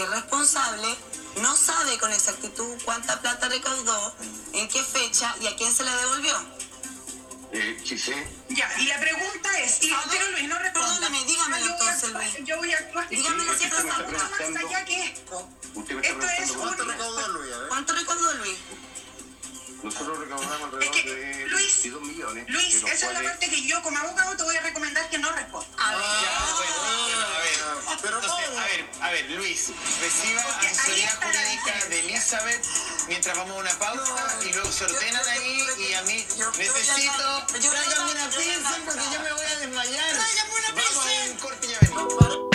que es responsable, no sabe con exactitud cuánta plata recaudó, en qué fecha y a quién se la devolvió. Eh, sí sé. Ya, y la pregunta es, y, pero Luis, no responda. Perdóname, dígamelo yo voy a entonces, Luis. Yo voy a actuar. Dígame la Esto cifra es exacta. mucho más allá que esto. Usted me está Esto es cuánto recaudó Luis? ¿Cuánto recaudó Luis? Nosotros recaudamos alrededor Es que, de Luis, 22 millones. Luis, esa es la parte que yo como abogado te voy a recomendar que no responda. A ver. Ah, bueno, a ver. Pero Entonces, a ver, a ver, Luis, reciba asesoría jurídica de Elizabeth mientras vamos a una pausa y luego se ordenan ahí y a mí necesito tráigame una pizza porque yo me voy a desmayar. Tráigame una Vamos a un corte y ya venimos.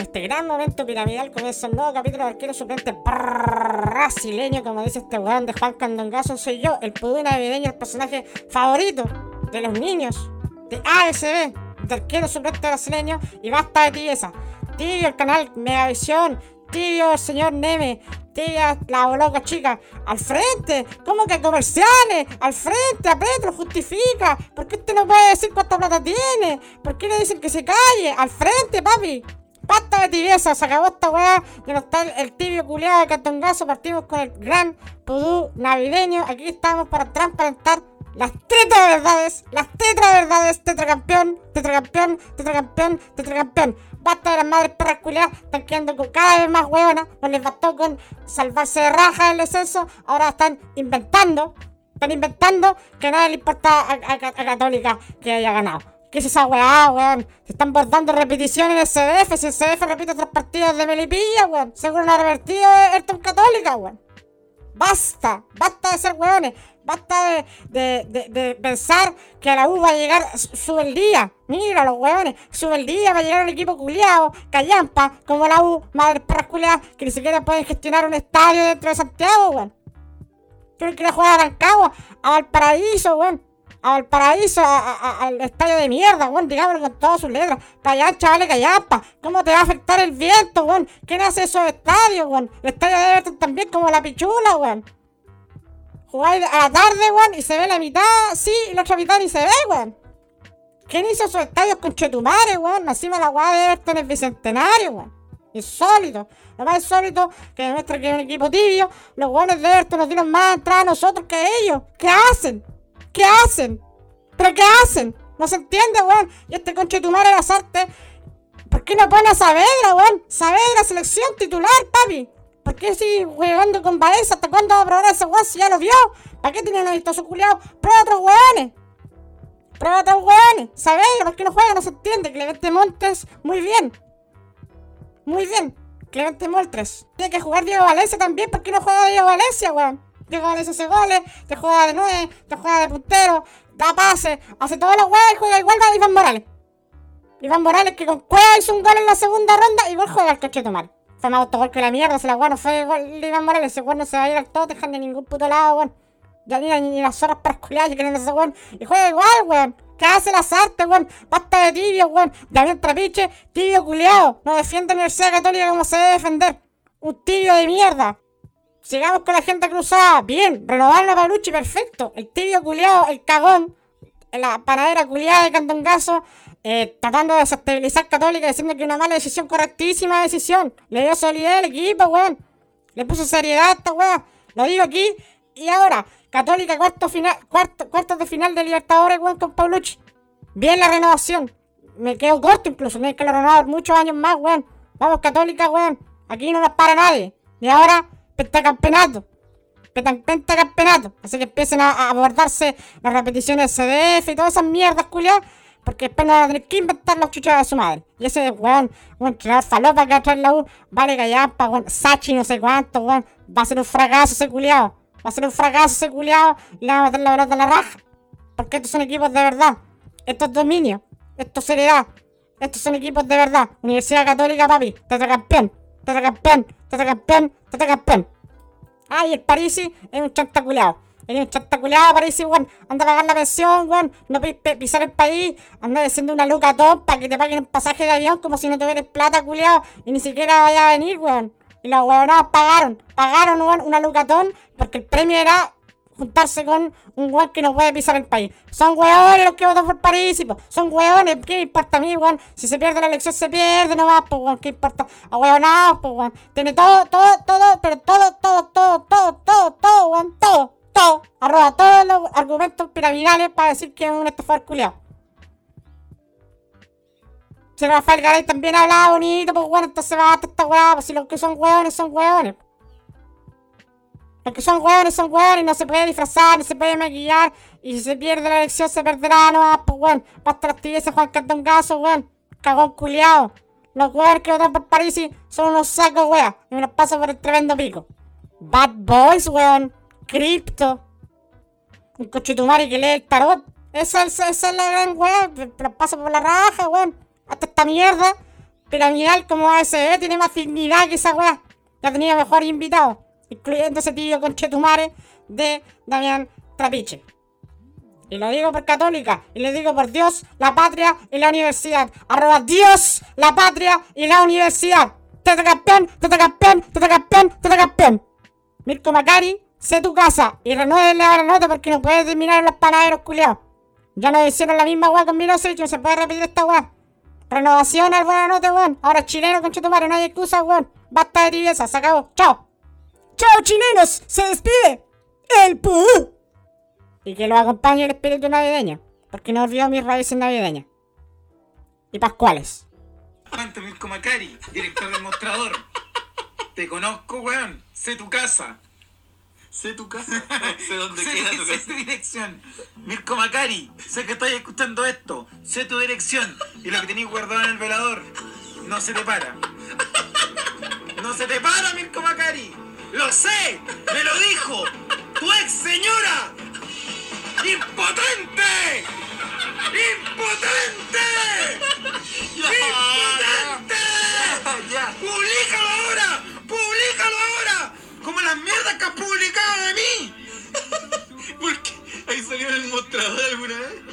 Con este gran momento piramidal comienza un nuevo capítulo de arquero suplente brasileño, como dice este weón de Juan Candongazo. Soy yo, el pudú navideño, el personaje favorito de los niños de ASB, de arquero suplente brasileño. Y basta de tibieza. Tibio el canal Megavisión, tibio el señor Neme, tibia la boloca chica. Al frente, ¿cómo que comerciales? Al frente, a Petro, justifica. ¿Por qué usted no puede decir cuánta plata tiene? ¿Por qué le dicen que se calle? Al frente, papi. Basta de tibieza, se acabó esta weá. Ya no está el, tibio culiado de cartongazo. Partimos con el gran pudú navideño. Aquí estamos para transparentar las tetra verdades. Las tetra verdades. Tetracampeón, tetracampeón, tetracampeón, tetracampeón. Basta de las madres perras culiadas. Están quedando con cada vez más hueonas. No les bastó con salvarse de raja del descenso. Ahora están inventando. Están inventando que a nadie le importa a, a- a Católica que haya ganado. ¿Qué es esa weá, weón? Se están bordando repeticiones en el CDF. Si el CDF repite tres partidos de Melipilla, weón. Seguro no ha revertido Ayrton Católica, weón. Basta, basta de ser weones. Basta de, de, de, de pensar que a la U va a llegar su- sube el día. Mira los weones, sube el día, va a llegar un equipo culiado, callampa, como la U, madre perras culiadas, que ni siquiera pueden gestionar un estadio dentro de Santiago, weón. Tienen que ir a jugar a Rancagua, a Valparaíso, weón. A Valparaíso, al estadio de mierda, weón, digámoslo con todas sus letras. Callampa, vale, callampa. ¿Cómo te va a afectar el viento, weón? ¿Quién hace esos estadios, weón? El estadio de Everton también como la pichula, weón. Jugáis a la tarde, weón, y se ve la mitad, sí, y la otra mitad ni se ve, weón. ¿Quién hizo esos estadios con Chetumare, weón? Encima la weá de Everton es bicentenario, weón. Insólito. Lo más insólito que demuestra que es un equipo tibio. Los weones de Everton nos dieron más entrada a nosotros que ellos. ¿Qué hacen? ¿Qué hacen? ¿Pero qué hacen? No se entiende, weón. Y este conchetumare de las artes. ¿Por qué no pone a Saavedra, weón? Saavedra, selección titular, papi. ¿Por qué sigue jugando con Baeza? ¿Hasta cuándo va a probar ese weón si ya lo vio? ¿Para qué tiene un amistoso culiado? Prueba otros weones. Prueba otros weones. Saavedra, ¿por qué no juega? No se entiende. Clemente Montes, muy bien. Muy bien. Clemente Montes. Tiene que jugar Diego Valencia también. ¿Por qué no juega Diego Valencia, weón? Diego Valencia hace goles, te juega de nueve, te juega de puntero, da pase, hace todas las weas y juega igual a Iván Morales. Iván Morales que con Cueva hizo un gol en la segunda ronda, igual juega al coche mal. Fue más autogol que la mierda, se la weá no fue gol de Iván Morales, ese weón no se va a ir al Tottenham ni ningún puto lado, weón. Ya ni, las zorras para escuelas que quieren ese weón. Y juega igual, weón. ¿Qué hace las artes, weón? Basta de tibio, weón. Damián Trapiche, tibio culiado. No defiende a la Universidad Católica como se debe defender. Un tibio de mierda. Sigamos con la gente cruzada. Bien, renovaron a Paulucci, perfecto. El tibio culiado, el cagón, la panadera culiada de Candongazo, eh, tratando de desestabilizar Católica, diciendo que una mala decisión, correctísima decisión. Le dio solidez al equipo, weón. Le puso seriedad a esta weá. Lo digo aquí y ahora. Católica, cuarto final, cuarto, cuartos de final de Libertadores, weón, con Paulucci. Bien la renovación. Me quedo corto incluso, me que lo renovar muchos años más, weón. Vamos, Católica, weón. Aquí no nos para nadie. Y ahora, pentacampeonato. Pentacampeonato. Así que empiecen a, a abordarse las repeticiones del CDF y todas esas mierdas, culiadas. Porque después no van a tener que inventar los chuchas de su madre. Y ese weón, un entrenador falopa que va a traer la U, vale callampa, weón. Sachi no sé cuánto, weón. Va a ser un fracaso ese culiado. Va a ser un fracaso ese culiado. Y le va a meter la pelota en la raja. Porque estos son equipos de verdad. Esto es dominio. Esto es seriedad. Estos son equipos de verdad. Universidad Católica, papi. Tetracampeón. Tetracampeón. Tetracampeón. Tetracampeón. Ah, y el Parisi es un chantaculeado. Es un chantaculeado, Parisi, weón. Anda a pagar la pensión, weón. No pi- pisar el país. Anda diciendo una luca para que te paguen un pasaje de avión como si no tuvieras plata, culeado. Y ni siquiera vaya a venir, weón. Y los huevonados pagaron, pagaron weón, una lucatón porque el premio era juntarse con un weón que no puede pisar el país. Son hueones los que votan por París, po. son hueones, ¿qué importa a mí, weón? Si se pierde la elección, se pierde nomás, pues weón, ¿qué importa? A huevonados, pues weón. Tiene todo, todo, todo, pero todo, todo, todo, todo, todo, todo, weón, todo, todo. Arroba todos los argumentos piramidales para decir que es un estafador culiado. Si Rafael Garay también hablaba bonito, pues bueno, entonces va a esta weá, pues si los que son hueones son hueones. Los que son hueones son hueones, no se puede disfrazar, no se puede maquillar. Y si se pierde la elección, se perderá, no pues weón. Basta la actividad Juan Cardongazo, weón. Cagón culiao. Los hueones que votan por París son unos sacos, weón. Y me los paso por el tremendo pico. Bad Boys, weón. Crypto. Un cochitumari que lee el tarot. Esa, esa, esa es la gran weón. Los paso por la raja, weón. Hasta esta mierda. Piramidal como ASB tiene más dignidad que esa weá. Ya tenía mejor invitado incluyendo ese tío conchetumare de Damián Trapiche. Y lo digo por católica, y lo digo por Dios, la patria y la universidad. Arroba Dios, la patria y la universidad. Teta campeón, teta campeón, teta campeón, teta campeón. Mirko Macari, sé tu casa y renuévenle la nota porque no puedes terminar los panaderos culiados. Ya nos hicieron la misma weá con Milosevic, no se puede repetir esta weá. Renovación al buena nota, weón. Ahora chileno, conchetumare, no hay excusa, weón. Basta de tibieza, se acabó. Chao. ¡Chao, chilenos! ¡Se despide! ¡El Pu! Y que lo acompañe el espíritu navideño, porque no olvidó mis raíces navideñas. Y pascuales. Mirko Macari, director del mostrador. Te conozco, weón. Sé tu casa. Sé tu casa. sé dónde Sé, queda tu sé casa. tu dirección. Mirko Macari, sé que estás escuchando esto. Sé tu dirección. Y lo que tenéis guardado en el velador. No se te para. No se te para, Mirko Macari. Lo sé. Me lo dijo. Tu ex señora. ¡Impotente! ¡Impotente! ¡Impotente! Ya. ¡Públicalo ahora! ¡Públicalo ahora! ¡Como las mierdas que has publicado de mí! ¿Por qué? ¿Ahí salió en el mostrador alguna vez?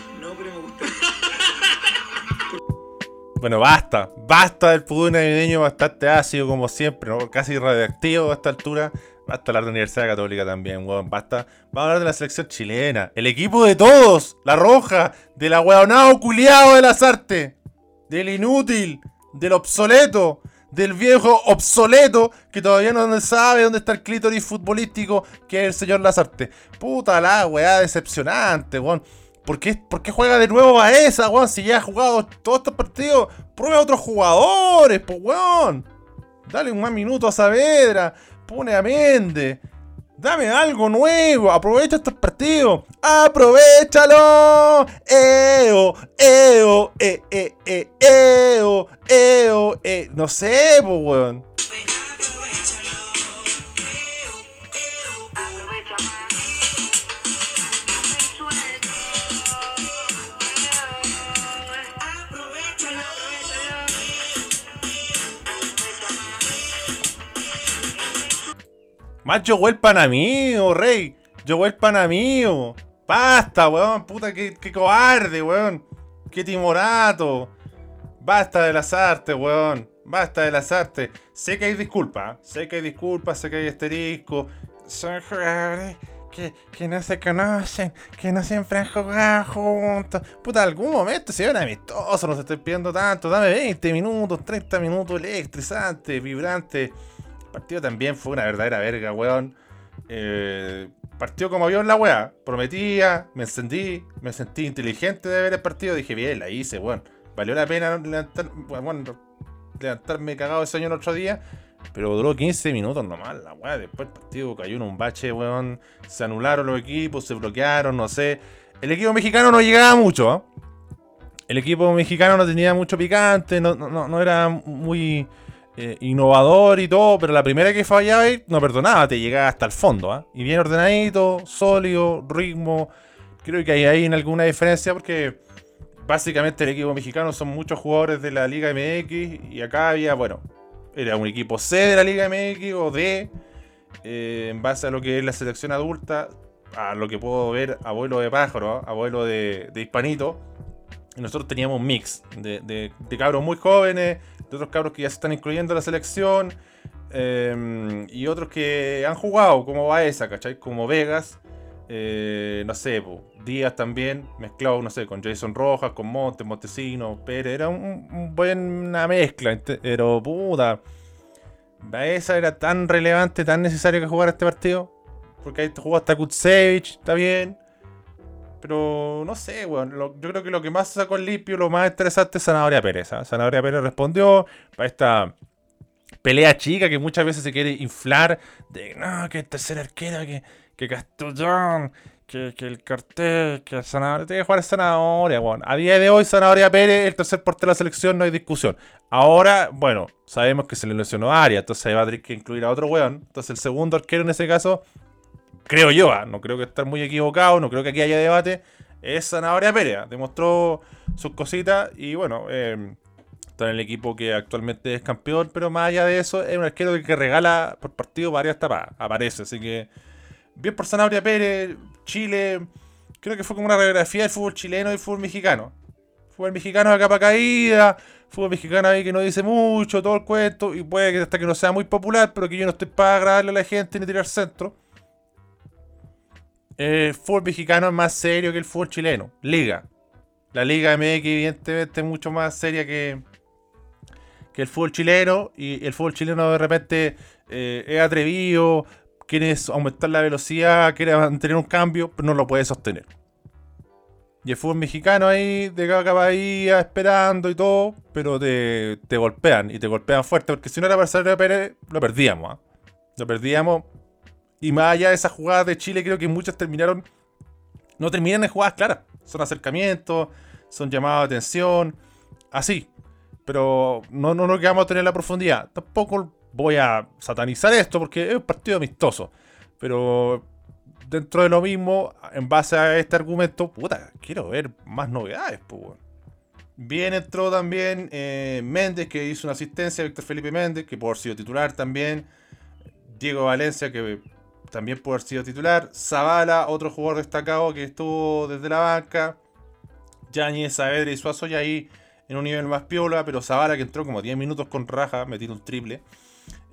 Bueno, basta. Basta del pudú navideño bastante ácido como siempre, ¿no? Casi radioactivo a esta altura. Basta hablar de la Universidad Católica también, weón. Basta. Vamos a hablar de la selección chilena. El equipo de todos. La roja. Del ahueonado culiado de las artes. Del inútil. Del obsoleto. Del viejo obsoleto que todavía no sabe dónde está el clítoris futbolístico que es el señor Lazarte. Puta la weá decepcionante, weón. ¿Por qué, por qué juega de nuevo a esa, weón? Si ya ha jugado todos estos partidos, pruebe a otros jugadores, pues, weón. Dale un más minuto a Saavedra, pone a Méndez. Dame algo nuevo, aprovecha estos partidos. ¡Aprovechalo! ¡Eo! ¡Eo! ¡E, e, e, eo! ¡Eo! e. No sé, pues, weón. Más Joel Panamío, rey. Joel Panamío. Basta, weón. Puta, qué, qué cobarde, weón. Qué timorato. Basta de las artes, weón. Basta de las artes. Sé que hay disculpas. ¿eh? Sé que hay disculpas, sé que hay asterisco. Son jugadores que, que no se conocen, que no siempre han jugado juntos. Puta, algún momento se ven amistosos, no se estoy pidiendo tanto. Dame 20 minutos, 30 minutos electrizante, vibrante. Partido también fue una verdadera verga, weón. Eh, partió como avión la weá. Prometía, me encendí, me sentí inteligente de ver el partido. Dije, bien, la hice, weón. Valió la pena levantar, bueno, levantarme cagado ese año el otro día. Pero duró 15 minutos nomás la weá. Después el partido cayó en un bache, weón. Se anularon los equipos, se bloquearon, no sé. El equipo mexicano no llegaba mucho, ¿ah? El equipo mexicano no tenía mucho picante, no, no era muy eh, innovador y todo, pero la primera que fallaba no perdonaba, te llegaba hasta el fondo, ¿ah? Y bien ordenadito, sólido, ritmo. Creo que hay ahí en alguna diferencia porque básicamente el equipo mexicano son muchos jugadores de la Liga MX y acá había, bueno, era un equipo C de la Liga MX o D, eh, en base a lo que es la selección adulta, a lo que puedo ver, abuelo de pájaro, ¿ah? abuelo de, de hispanito. Nosotros teníamos un mix de, de- de cabros muy jóvenes, de otros cabros que ya se están incluyendo en la selección. eh, y otros que han jugado, como Baeza, ¿cachai? Como Vegas, eh, no sé, Díaz también, mezclado, no sé, con Jason Rojas, con Montes, Montesino, Pérez, era un, un buena mezcla, pero puta, Baeza era tan relevante, tan necesario que jugara este partido, porque ahí jugó hasta Kutsevich, está bien. Pero no sé, weón. yo creo que lo que más sacó el limpio, lo más interesante es Zanahoria Pérez. ¿ah? Zanahoria Pérez respondió para esta pelea chica que muchas veces se quiere inflar de no, que el tercer arquero, que, que Castellón, que, que el cartel, que el Zanahoria. Tiene que jugar Zanahoria, weón. A día de hoy, Zanahoria Pérez, el tercer portero de la selección, no hay discusión. Ahora, bueno, sabemos que se le lesionó a Arias, entonces va a tener que incluir a otro weón. Entonces el segundo arquero en ese caso creo yo, ah, no creo que estar muy equivocado, no creo que aquí haya debate, es Zanahoria Pérez. ah, Demostró sus cositas y bueno, eh, está en el equipo que actualmente es campeón, pero más allá de eso, es un arquero que regala por partido varias tapadas, aparece, así que bien por Zanahoria Pérez, Chile, creo que fue como una radiografía del fútbol chileno y el fútbol mexicano. Fútbol mexicano de capa caída, fútbol mexicano ahí que no dice mucho, todo el cuento, y puede que hasta que no sea muy popular, pero que yo no estoy para agradarle a la gente ni tirar centro. El fútbol mexicano es más serio que el fútbol chileno. Liga. La Liga MX, evidentemente, es mucho más seria que, que el fútbol chileno. Y el fútbol chileno, de repente, eh, es atrevido, quiere aumentar la velocidad, quiere mantener un cambio, pero no lo puede sostener. Y el fútbol mexicano ahí, de cada bahía, esperando y todo, pero te, te golpean y te golpean fuerte, porque si no era para Pérez, lo perdíamos. ¿ah? Lo perdíamos y más allá de esas jugadas de Chile, creo que muchas terminaron. No terminan en jugadas claras. Son acercamientos, son llamados de atención, así. Pero no, no, no que vamos a tener la profundidad. Tampoco voy a satanizar esto porque es un partido amistoso. Pero dentro de lo mismo, en base a este argumento, puta, quiero ver más novedades, pues. Bien entró también eh, Méndez, que hizo una asistencia, Víctor Felipe Méndez, que por sido titular también. Diego Valencia, que también puede haber sido titular. Zavala, otro jugador destacado que estuvo desde la banca. Yañez, Saavedra y Suazo ya ahí en un nivel más piola, pero Zavala que entró como 10 minutos con raja, metiendo un triple.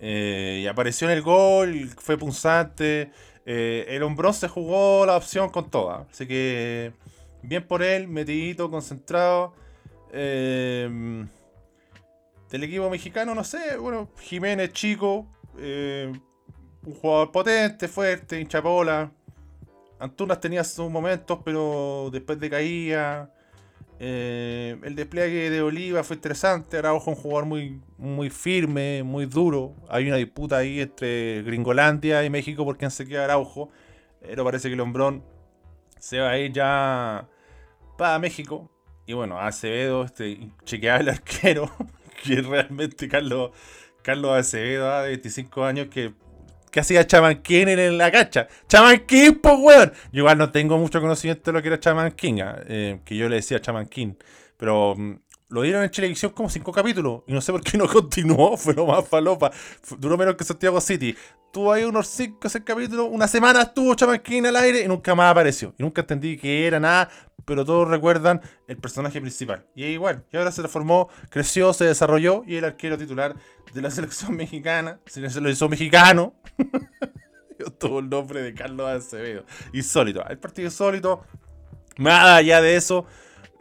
Eh, y apareció en el gol, fue punzante. Eh, el hombrón se jugó la opción con toda. Así que bien por él, metidito, concentrado. Eh, del equipo mexicano, no sé, bueno, Jiménez chico, un jugador potente, fuerte, hincha bola. Antunas tenía sus momentos, pero después decaía. Eh, el despliegue de Oliva fue interesante. Araujo un jugador muy, muy firme, muy duro. Hay una disputa ahí entre Gringolandia y México por quién se queda Araujo. Pero parece que el hombrón se va a ir ya para México. Y bueno, Acevedo, este chequeable arquero, que realmente Carlos, Carlos Acevedo, ah, de 25 años, que, que hacía chamanquín en la cancha. ¡Chamanquín, pues, weón! Yo igual no tengo mucho conocimiento de lo que era chamanquín, ah, eh, que yo le decía chamanquín. Pero mm, lo dieron en televisión como cinco capítulos. Y no sé por qué no continuó, fue lo más falopa. Duró menos que Santiago City. Tuvo ahí unos 5 o 6 capítulos. Una semana estuvo Chamanquín al aire y nunca más apareció. Y nunca entendí qué era nada. Pero todos recuerdan el personaje principal. Y igual. Y ahora se transformó, creció, se desarrolló. Y el arquero titular de la selección mexicana. Se lo hizo mexicano. Tuvo el nombre de Carlos Acevedo. Insólito. El partido insólito. Nada allá de eso.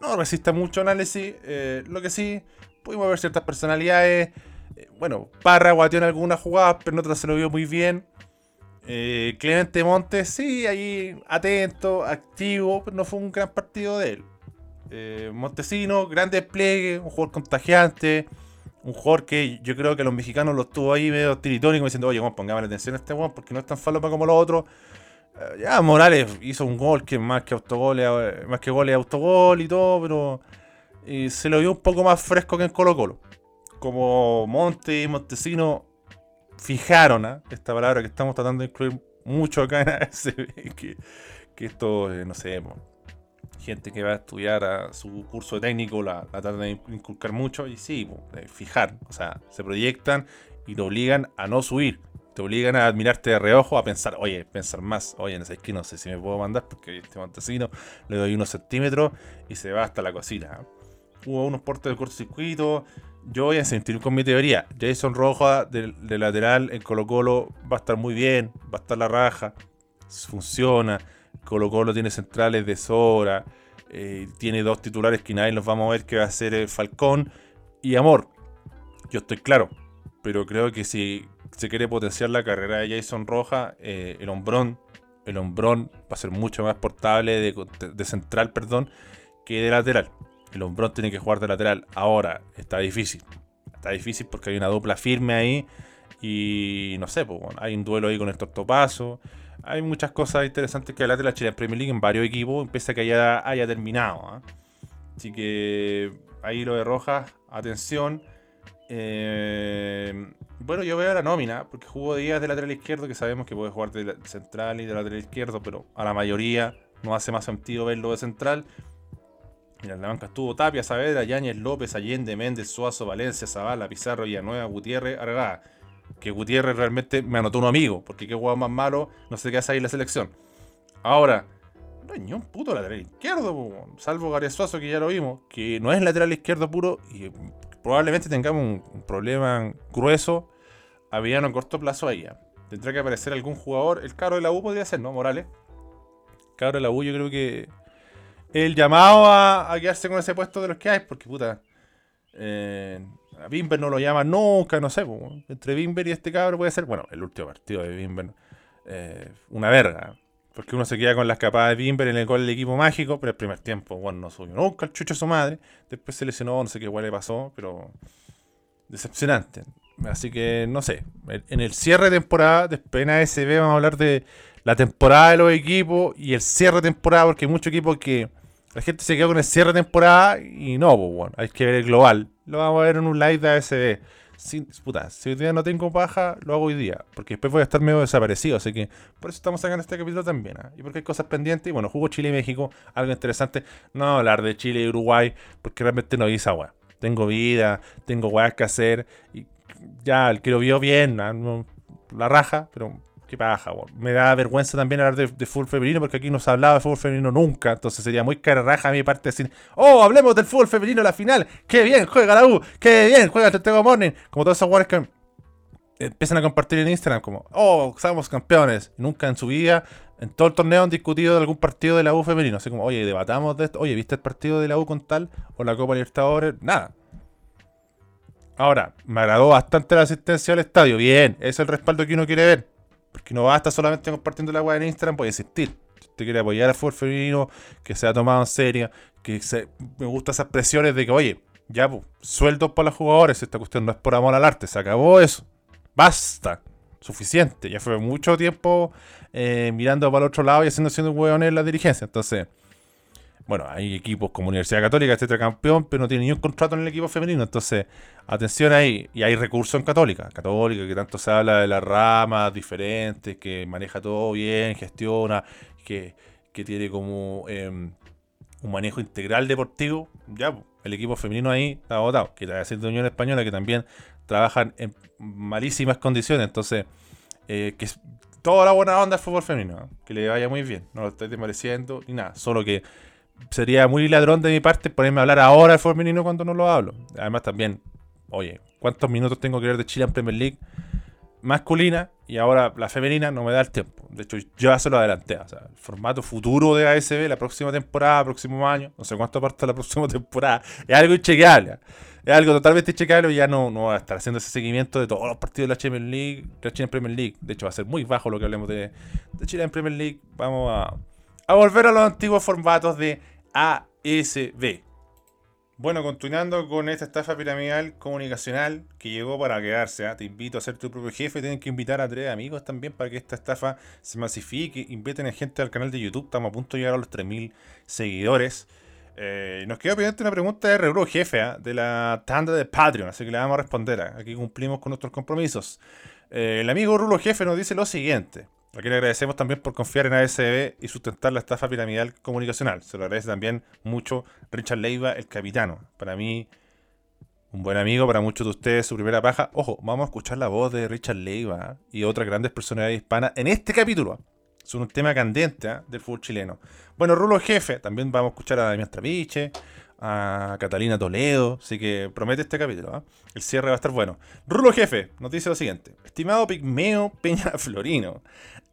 No resiste mucho análisis. eh, lo que sí, pudimos ver ciertas personalidades. Eh, bueno, Parra guateó en algunas jugadas, pero en otras se lo vio muy bien. Eh, Clemente Montes, sí, ahí atento, activo, pero no fue un gran partido de él. Eh, Montesino, gran despliegue, un jugador contagiante. Un jugador que yo creo que los mexicanos los tuvo ahí medio tiritónico diciendo, oye, Juan, pongamos atención a este Juan porque no es tan falopa como los otros. Ya Morales hizo un gol que más que autogol, más que gol es autogol y todo, pero se lo vio un poco más fresco que en Colo Colo. Como Monte y Montesino fijaron ¿ah? esta palabra que estamos tratando de incluir mucho acá en ASB, que, que esto, eh, no sé, gente que va a estudiar a su curso de técnico la, la tratan de inculcar mucho y sí, fijar, o sea, se proyectan y te obligan a no subir, te obligan a admirarte de reojo, a pensar, oye, pensar más, oye, no sé, es no sé si me puedo mandar porque este Montesino le doy unos centímetros y se va hasta la cocina. ¿ah? hubo unos portes de cortocircuito. Yo voy a sentir con mi teoría. Jason Roja de, lateral en Colo Colo va a estar muy bien, va a estar la raja, funciona. Colo Colo tiene centrales de sobra, eh, tiene dos titulares que nadie los va a mover, que va a ser el Falcón y Amor. Yo estoy claro, pero creo que si se quiere potenciar la carrera de Jason Roja, eh, el hombrón, el hombrón va a ser mucho más portable de, de central, perdón, que de lateral. El hombrón tiene que jugar de lateral. Ahora, está difícil. Está difícil porque hay una dupla firme ahí. Y no sé, pues, hay un duelo ahí con el Tortopaso. Hay muchas cosas interesantes que adelante la Chile Premier League en varios equipos, pese a que haya, terminado. ¿ah? Así que ahí lo de Rojas, atención. Eh, bueno, yo veo la nómina, porque jugó Díaz de lateral izquierdo, que sabemos que puede jugar de central y de lateral izquierdo, pero a la mayoría no hace más sentido verlo de central. En la banca estuvo Tapia, Saavedra, Yáñez, López, Allende, Méndez, Suazo, Valencia, Zavala, Pizarro, Villanueva, Gutiérrez, Argada. Que Gutiérrez realmente me anotó un amigo, porque qué jugador más malo, no sé qué hace ahí en la selección. Ahora, no un puto lateral izquierdo, salvo Gary Suazo, que ya lo vimos, que no es lateral izquierdo puro y probablemente tengamos un, problema grueso a mediano a corto plazo ahí. Tendrá que aparecer algún jugador, el caro de la U podría ser, ¿no? Morales. Caro de la U yo creo que el llamado a, quedarse con ese puesto de los que hay, porque puta, eh, a Bimber no lo llama nunca, no sé, entre Bimber y este cabro puede ser, bueno, el último partido de Bimber, eh, una verga, porque uno se queda con las capadas de Bimber en el gol del equipo mágico, pero el primer tiempo, bueno, no subió nunca el chucho a su madre, después se lesionó, no sé qué igual le pasó, pero decepcionante. Así que no sé, en en el cierre de temporada, después en ASB vamos a hablar de la temporada de los equipos y el cierre de temporada, porque hay muchos equipos que la gente se quedó con el cierre de temporada y no, pues bueno, hay que ver el global. Lo vamos a ver en un live de ASB. Sin, puta, si hoy día no tengo paja, lo hago hoy día, porque después voy a estar medio desaparecido, así que por eso estamos sacando este capítulo también, ¿ah? y porque hay cosas pendientes, y bueno, jugó Chile y México, algo interesante, no hablar de Chile y Uruguay, porque realmente no hice agua. Tengo vida, tengo weas que hacer, y ya, el que lo vio bien, ¿ah? La raja, pero qué paja. Me da vergüenza también hablar de, fútbol femenino porque aquí no se ha hablado de fútbol femenino nunca. Entonces sería muy cara raja a mi parte decir, oh, hablemos del fútbol femenino en la final. Qué bien juega la U, qué bien juega el Santiago Morning. Como todos esos jugadores que empiezan a compartir en Instagram como, oh, somos campeones. Nunca en su vida, en todo el torneo han discutido de algún partido de la U femenino. Así como, oye, debatamos de esto. Oye, ¿viste el partido de la U con tal? O la Copa Libertadores. Nada. Ahora, me agradó bastante la asistencia al estadio. Bien, es el respaldo que uno quiere ver. Porque no basta solamente compartiendo la web en Instagram, puede existir. Si usted quiere apoyar al fútbol femenino, que sea tomado en serio, que se, me gustan esas presiones de que, oye, ya, pues, sueldos para los jugadores, esta cuestión no es por amor al arte, se acabó eso. Basta. Suficiente. Ya fue mucho tiempo eh, mirando para el otro lado y haciendo siendo hueones la dirigencia. Entonces, bueno, hay equipos como Universidad Católica, etcétera, campeón, pero no tiene ni un contrato en el equipo femenino. Entonces, atención ahí. Y hay recursos en Católica. Católica, que tanto se habla de las ramas diferentes, que maneja todo bien, gestiona, que, que tiene como eh, un manejo integral deportivo. Ya, el equipo femenino ahí está votado. Que la de Unión Española, que también trabajan en malísimas condiciones. Entonces, eh, que toda la buena onda al fútbol femenino. Que le vaya muy bien. No lo estoy desmereciendo ni nada. Solo que sería muy ladrón de mi parte ponerme a hablar ahora del fútbol femenino cuando no lo hablo. Además también, oye, ¿cuántos minutos tengo que ver de Chile en Premier League masculina? Y ahora la femenina no me da el tiempo. De hecho, yo ya se lo adelanté. O sea, el formato futuro de ASB, la próxima temporada, próximo año, no sé cuánto parte la próxima temporada, es algo inchequeable. Es algo totalmente inchequeable y ya no, no va a estar haciendo ese seguimiento de todos los partidos de la Champions League, de la Chile en Premier League. De hecho, va a ser muy bajo lo que hablemos de, de Chile en Premier League. Vamos a, a volver a los antiguos formatos de ASB. Bueno, continuando con esta estafa piramidal comunicacional que llegó para quedarse, ¿ah? te invito a ser tu propio jefe, tienen que invitar a tres amigos también para que esta estafa se masifique, inviten a gente al canal de YouTube, estamos a punto de llegar a los 3.000 seguidores. Eh, nos queda pendiente una pregunta de Rebro Jefe ¿ah? de la tanda de Patreon, así que le vamos a responder. ¿ah? Aquí cumplimos con nuestros compromisos. Eh, el amigo Rulo Jefe nos dice lo siguiente. A quien le agradecemos también por confiar en ASB y sustentar la estafa piramidal comunicacional. Se lo agradece también mucho Richard Leiva, el capitano. Para mí, un buen amigo, para muchos de ustedes, su primera paja. Ojo, vamos a escuchar la voz de Richard Leiva y otras grandes personalidades hispanas en este capítulo. Es un tema candente ¿eh? del fútbol chileno. Bueno, Rulo Jefe, también vamos a escuchar a Damián Trapiche, a Catalina Toledo. Así que promete este capítulo. ¿ah? El cierre va a estar bueno. Rulo Jefe nos dice lo siguiente: Estimado Pigmeo Peña Florino,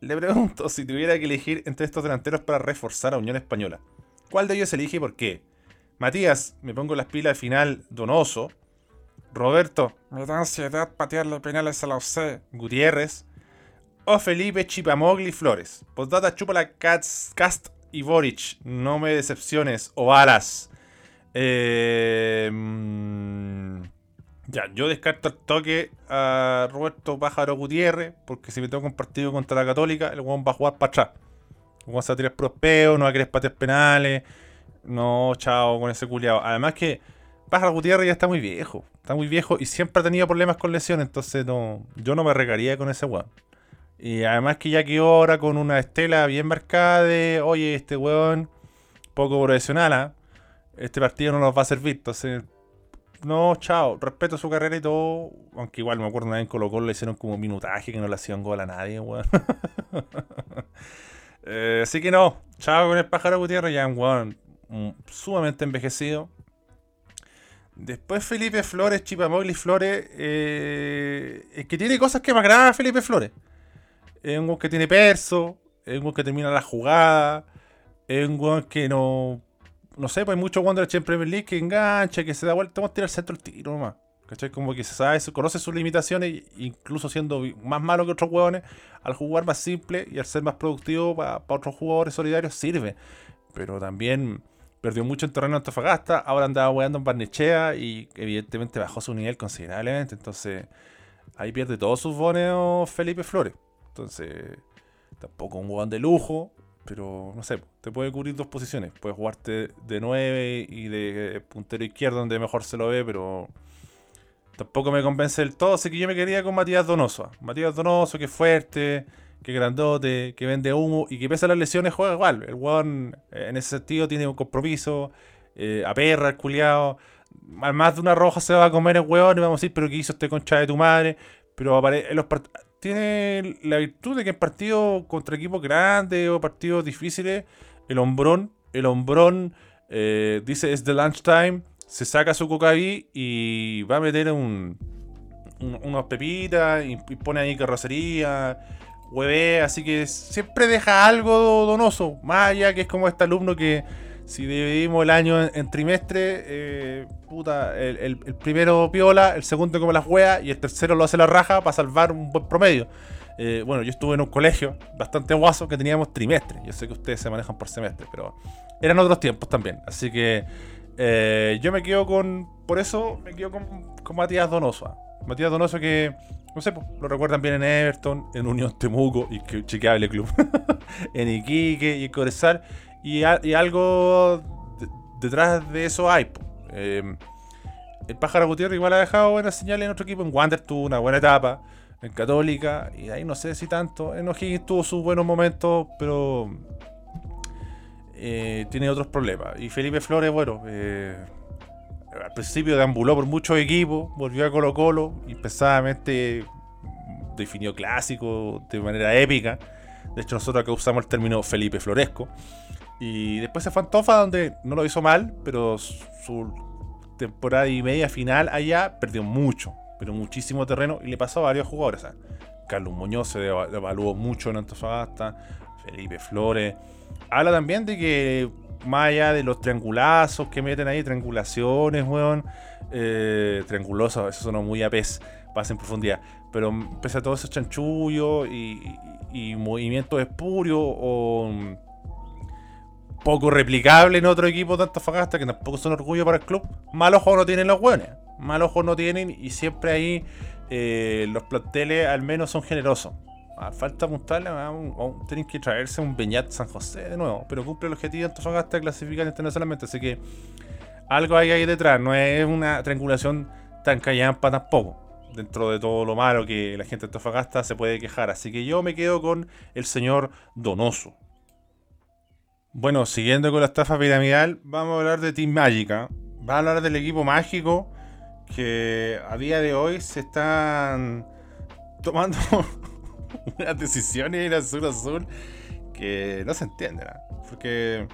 le pregunto si tuviera que elegir entre estos delanteros para reforzar a Unión Española. ¿Cuál de ellos elige y por qué? Matías, me pongo las pilas al final, Donoso. Roberto, Me da ansiedad patearle penales a la UC. Gutiérrez. O Felipe Chipamogli Flores. Postdata chúpala Cats, Cast y Boric. No me decepciones. O Varas. Eh, mm, ya, yo descarto al toque a Roberto Pájaro Gutiérrez. Porque si me un partido contra la Católica, el weón va a jugar para atrás. El weón se va a tirar prospeo, no va a querer patear penales. No, chao con ese culiado. Además que Pájaro Gutiérrez ya está muy viejo. Está muy viejo y siempre ha tenido problemas con lesiones. Entonces no, yo no me regaría con ese weón. Y además que ya quedó ahora con una estela bien marcada de, oye, este weón poco profesional, ¿ah? este partido no nos va a servir. Entonces, no, chao, respeto su carrera y todo. Aunque igual me acuerdo una vez en Colo Colo le hicieron como minutaje que no le hacían gol a nadie, weón. Eh, así que no, chao con el pájaro Gutiérrez, ya un weón mm, sumamente envejecido. Después Felipe Flores, Chipamogli Flores, eh, es que tiene cosas que me agradan Felipe Flores. Es un weón que tiene perso, es un weón que termina la jugada, es un weón que no. No sé, pues hay muchos Wanderers en Premier League que engancha, que se da vuelta, vamos a tirar al centro el tiro nomás. ¿Cachai? Como que se sabe, conoce sus limitaciones, incluso siendo más malo que otros hueones, al jugar más simple y al ser más productivo para otros jugadores solidarios sirve. Pero también perdió mucho en terreno de Antofagasta, ahora andaba weando en Barnechea y evidentemente bajó su nivel considerablemente. Entonces, ahí pierde todos sus boneos Felipe Flores. Entonces, tampoco un hueón de lujo, pero no sé, te puede cubrir dos posiciones. Puedes jugarte de 9 y de puntero izquierdo donde mejor se lo ve, pero tampoco me convence del todo. Así que yo me quería con Matías Donoso. Matías Donoso, que es fuerte, que grandote, que vende humo y que pese a las lesiones juega igual. El hueón eh, en ese sentido tiene un compromiso, eh, aperra el culiado. Más de una roja se va a comer el hueón y vamos a decir, pero ¿qué hizo este concha de tu madre? Pero en los tiene la virtud de que en partidos contra equipos grandes o partidos difíciles, el hombrón, el hombrón eh, dice es the lunchtime, se saca su cocaví y va a meter un, un- pepitas y, y pone ahí carrocería, hueve, así que siempre deja algo donoso, más allá que es como este alumno que si dividimos el año en, en trimestre, eh, puta, el, primero piola, el segundo come las hueas y el tercero lo hace la raja para salvar un buen promedio. Eh, bueno, yo estuve en un colegio bastante guaso que teníamos trimestre. Yo sé que ustedes se manejan por semestre, pero eran otros tiempos también. Así que eh, yo me quedo con. Por eso me quedo con, Matías Donoso. Matías Donoso que, no sé, pues, lo recuerdan bien en Everton, en Unión Temuco y que chequeable club. en Iquique y en. Y, algo de- detrás de eso hay. Eh, el Pájaro Gutiérrez igual ha dejado buenas señales en otro equipo. En Wander tuvo una buena etapa. En Católica. Y ahí no sé si tanto. En O'Higgins tuvo sus buenos momentos. Pero eh, tiene otros problemas. Y Felipe Flores, bueno, eh, al principio deambuló por muchos equipos, volvió a Colo Colo y pesadamente definió clásico de manera épica. De hecho, nosotros acá usamos el término Felipe Floresco. Y después se fue Antofa, donde no lo hizo mal, pero su temporada y media final allá perdió mucho, pero muchísimo terreno y le pasó a varios jugadores. Carlos Muñoz se eva- evaluó mucho en Antofagasta, Felipe Flores. Habla también de que más allá de los triangulazos que meten ahí, triangulaciones, weón, eh, triangulosos, eso sonó muy a pez, pasa en profundidad. Pero pese a todo esos chanchullos y, y, y movimientos espurios o poco replicable en otro equipo de Antofagasta, que tampoco son orgullo para el club, mal ojo no tienen los buenos. Mal ojo no tienen y siempre ahí eh, los planteles al menos son generosos. A falta apuntarle, a un- a un- tienen que traerse un Beñat San José de nuevo, pero cumple el objetivo de Antofagasta de clasificar internacionalmente, así que algo hay ahí detrás, no es una triangulación tan callampa tampoco. Dentro de todo lo malo que la gente de Antofagasta se puede quejar. Así que yo me quedo con el señor Donoso. Bueno, siguiendo con la estafa piramidal, vamos a hablar de Team Magica. Vamos a hablar del equipo mágico que a día de hoy se están tomando unas decisiones en Azul Azul que no se entienden. Porque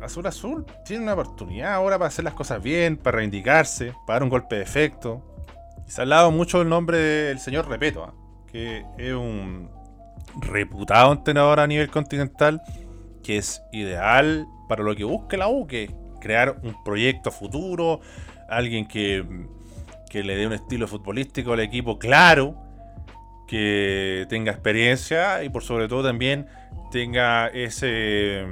Azul Azul tiene una oportunidad ahora para hacer las cosas bien, para reivindicarse, para dar un golpe de efecto. Y se ha hablado mucho del nombre del señor Repeto, ¿ah? que es un reputado entrenador a nivel continental, que es ideal para lo que busque la U, que crear un proyecto futuro, alguien que, que le dé un estilo futbolístico al equipo claro, que tenga experiencia y por sobre todo también tenga ese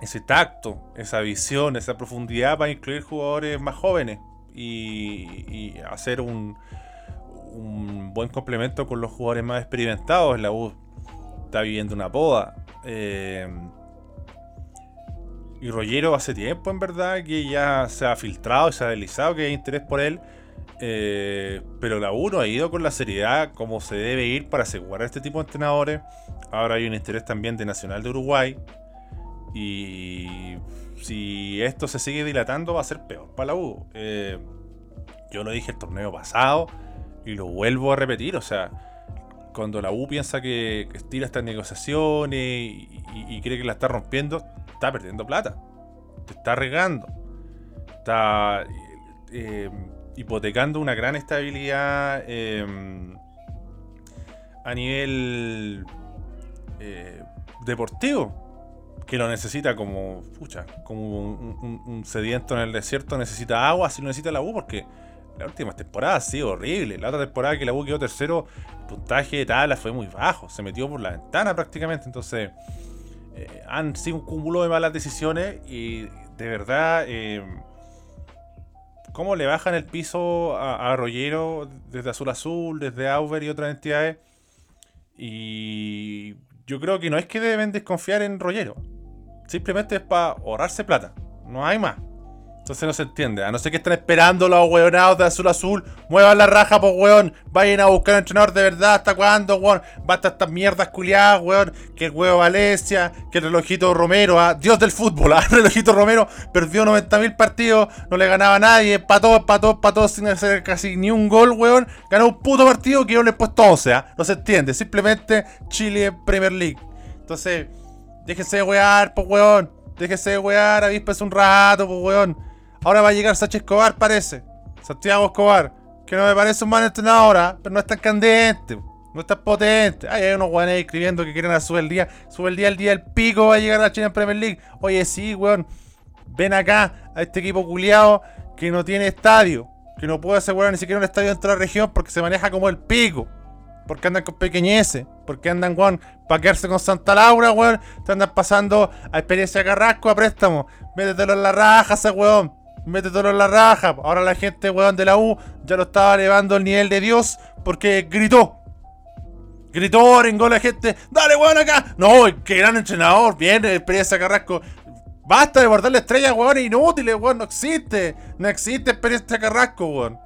ese tacto, esa visión, esa profundidad para incluir jugadores más jóvenes y, y hacer un, un buen complemento con los jugadores más experimentados. La U está viviendo una poda. Eh, y Rollero hace tiempo, en verdad, que ya se ha filtrado, se ha deslizado que hay interés por él. Eh, pero la U no ha ido con la seriedad como se debe ir para asegurar a este tipo de entrenadores. Ahora hay un interés también de Nacional de Uruguay. Y si esto se sigue dilatando, va a ser peor para la U. Eh, yo lo dije el torneo pasado y lo vuelvo a repetir. O sea, cuando la U piensa que, estira estas negociaciones y, cree que la está rompiendo, está perdiendo plata. Te está regando. Está eh, hipotecando una gran estabilidad eh, a nivel eh, deportivo que lo necesita como, pucha, como un, un- un sediento en el desierto necesita agua, así lo necesita la U, porque la última temporada ha sido horrible. La otra temporada que la U quedó tercero, el puntaje de tabla fue muy bajo, se metió por la ventana prácticamente, entonces eh, han sido un cúmulo de malas decisiones y de verdad, eh, cómo le bajan el piso a, a Rollero desde Azul Azul, desde Auber y otras entidades. Y yo creo que no es que deben desconfiar en Rollero. Simplemente es para ahorrarse plata. No hay más. Entonces no se entiende. A no ser que estén esperando los hueonados de azul azul. Muevan la raja, pues weón. Vayan a buscar un entrenador de verdad. ¿Hasta cuándo, weón? Basta estas mierdas culiadas, weón. Que el huevo Valencia. Que el relojito Romero. ah, Dios del fútbol. ah, El relojito Romero perdió 90.000 partidos. No le ganaba a nadie. Empató, empató, empató sin hacer casi ni un gol, weón. Ganó un puto partido que yo le he puesto 11. ah, No se entiende. Simplemente Chile Premier League. Entonces, déjese de wear, pues weón. Déjese de wear, avíspese un rato, pues weón. Ahora va a llegar Sánchez Escobar, parece. Santiago Escobar. Que no me parece un mal entrenador, ¿ah? pero no es tan candente. No es tan potente. Ay, hay unos ahí escribiendo que quieren a sube el día. Sube el día, el día del pico va a llegar a la China Premier League. Oye, sí, weón. Ven acá a este equipo culiado que no tiene estadio. Que no puede asegurar ni siquiera un estadio dentro de la región porque se maneja como el pico. Porque andan con pequeñeces. Porque andan, weón, para quedarse con Santa Laura, weón. Te andan pasando a experiencia Carrasco a préstamo. Métetelo en la raja, ese weón. Métetelo en la raja. Ahora la gente, weón, de la U ya lo estaba elevando el nivel de Dios porque gritó. Gritó, rengó la gente. Dale, weón, acá. No, qué gran entrenador. Bien, experiencia Carrasco. Basta de guardarle estrellas, weón, inútiles, weón. No existe. No existe experiencia Carrasco, weón.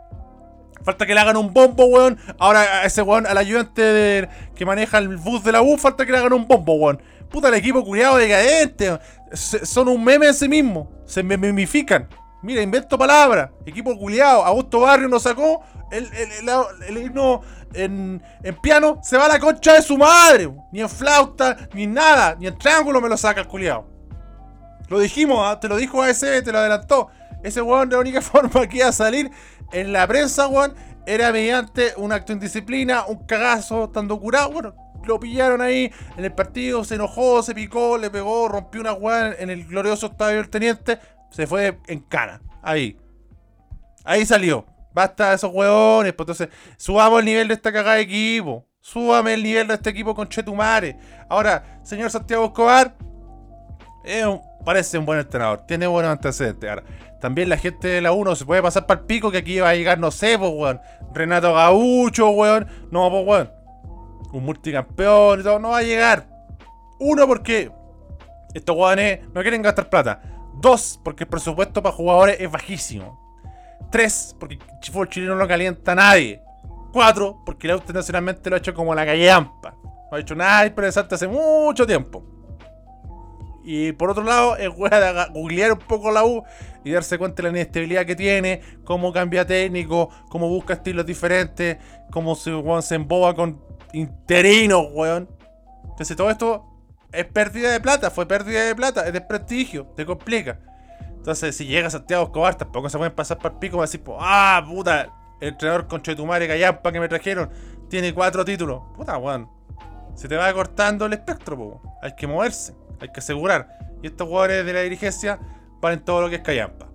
Falta que le hagan un bombo, weón. Ahora a ese weón, al ayudante que maneja el bus de la U, falta que le hagan un bombo, weón. Puta, el equipo culiado decadente. Se- son un meme en sí mismo. Se me- mimifican. Mira, invento palabras. Equipo culiado. Augusto Barrio nos sacó el, el, el- himno en, en piano. Se va a la concha de su madre. Ni en flauta, ni en nada. Ni en triángulo me lo saca el culiado. Lo dijimos, ¿ah? te lo dijo ASB, te lo adelantó. Ese weón, la única forma que iba a salir en la prensa, weón, era mediante un acto de indisciplina, un cagazo, estando curado. Bueno, lo pillaron ahí en el partido, se enojó, se picó, le pegó, rompió una weá en el glorioso estadio del teniente, se fue en cana. Ahí. Ahí salió. Basta de esos hueones. Pues entonces, subamos el nivel de esta cagada de equipo. Súbame el nivel de este equipo con Chetumare. Ahora, señor Santiago Escobar, parece un buen entrenador, tiene buenos antecedentes. Ahora, también la gente de la 1 se puede pasar para el pico que aquí va a llegar, no sé, pues, weón. Renato Gaucho, weón. No, pues, weón. Un multicampeón y todo, no va a llegar. Uno, porque estos weones no quieren gastar plata. Dos, porque el presupuesto para jugadores es bajísimo. Tres, porque el fútbol chileno no calienta a nadie. Cuatro, porque el auto internacionalmente lo ha hecho como la calle Ampa. No ha hecho nada interesante hace mucho tiempo. Y por otro lado, es weá de googlear un poco la U y darse cuenta de la inestabilidad que tiene, cómo cambia técnico, cómo busca estilos diferentes, cómo se, weón, se emboba con interinos, weón. Entonces todo esto es pérdida de plata, fue pérdida de plata, es desprestigio, te complica. Entonces, si llega Santiago Escobar, tampoco se pueden pasar para el pico y decir, ah, puta, el entrenador concha de tu madre Callampa que me trajeron tiene cuatro títulos. Puta, weón. Se te va cortando el espectro, po. Hay que moverse, hay que asegurar. Y estos jugadores de la dirigencia valen todo lo que es Callampa.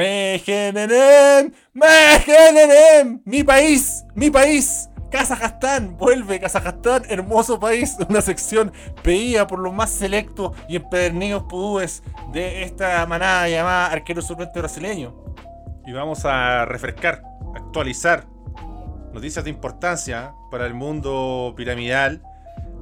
Mejenenem, Mejenenem, mi país, mi país. Kazajstán, vuelve Kazajstán, hermoso país, una sección pedida por los más selectos y empedernidos pudúes de esta manada llamada Arquero Suplente Brasileño. Y vamos a refrescar, actualizar noticias de importancia para el mundo piramidal,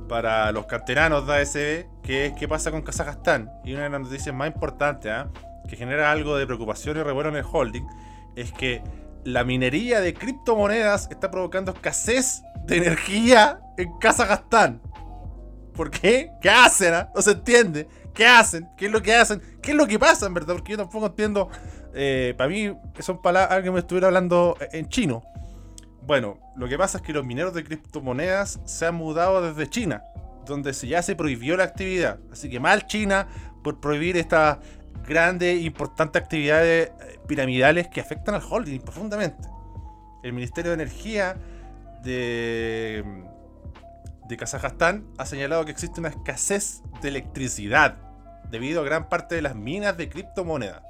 para los canteranos de ASB, que es qué pasa con Kazajstán. Y una de las noticias más importantes, ¿ah? Que genera algo de preocupación y revuelo en el holding, es que la minería de criptomonedas está provocando escasez de energía en Kazajstán. ¿Por qué? ¿Qué hacen? ah? No se entiende. ¿Qué hacen? ¿Qué es lo que hacen? ¿Qué es lo que pasa, en verdad? Porque yo tampoco entiendo. eh, para mí, son palabras que me estuviera hablando en chino. Bueno, lo que pasa es que los mineros de criptomonedas se han mudado desde China, donde ya se prohibió la actividad. Así que mal China por prohibir estas grandes importantes actividades eh, piramidales que afectan al holding profundamente. El Ministerio de Energía de, de Kazajstán ha señalado que existe una escasez de electricidad debido a gran parte de las minas de criptomonedas.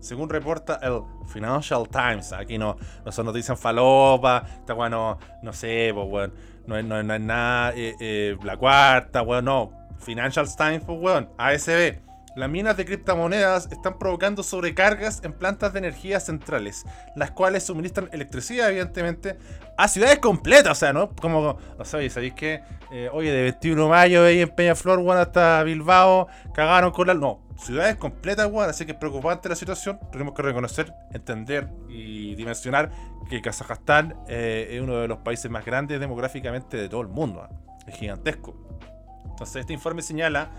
Según reporta el Financial Times, aquí no, no son noticias falopa, esta weá no, sé, pues weón, no es, no, no es nada, eh, eh, la cuarta, weón, no. Financial Times, pues weón, ASB. Las minas de criptomonedas están provocando sobrecargas en plantas de energía centrales, las cuales suministran electricidad, evidentemente, a ciudades completas. O sea, ¿no? Como, no sé, ¿sabéis que Oye, de 21 de mayo ahí en Peñaflor, weón, hasta Bilbao, cagaron con la. No, ciudades completas, weón. Así que es preocupante la situación. Tenemos que reconocer, entender y dimensionar que Kazajstán eh, es uno de los países más grandes demográficamente de todo el mundo. ¿ah? Es gigantesco. Entonces, este informe señala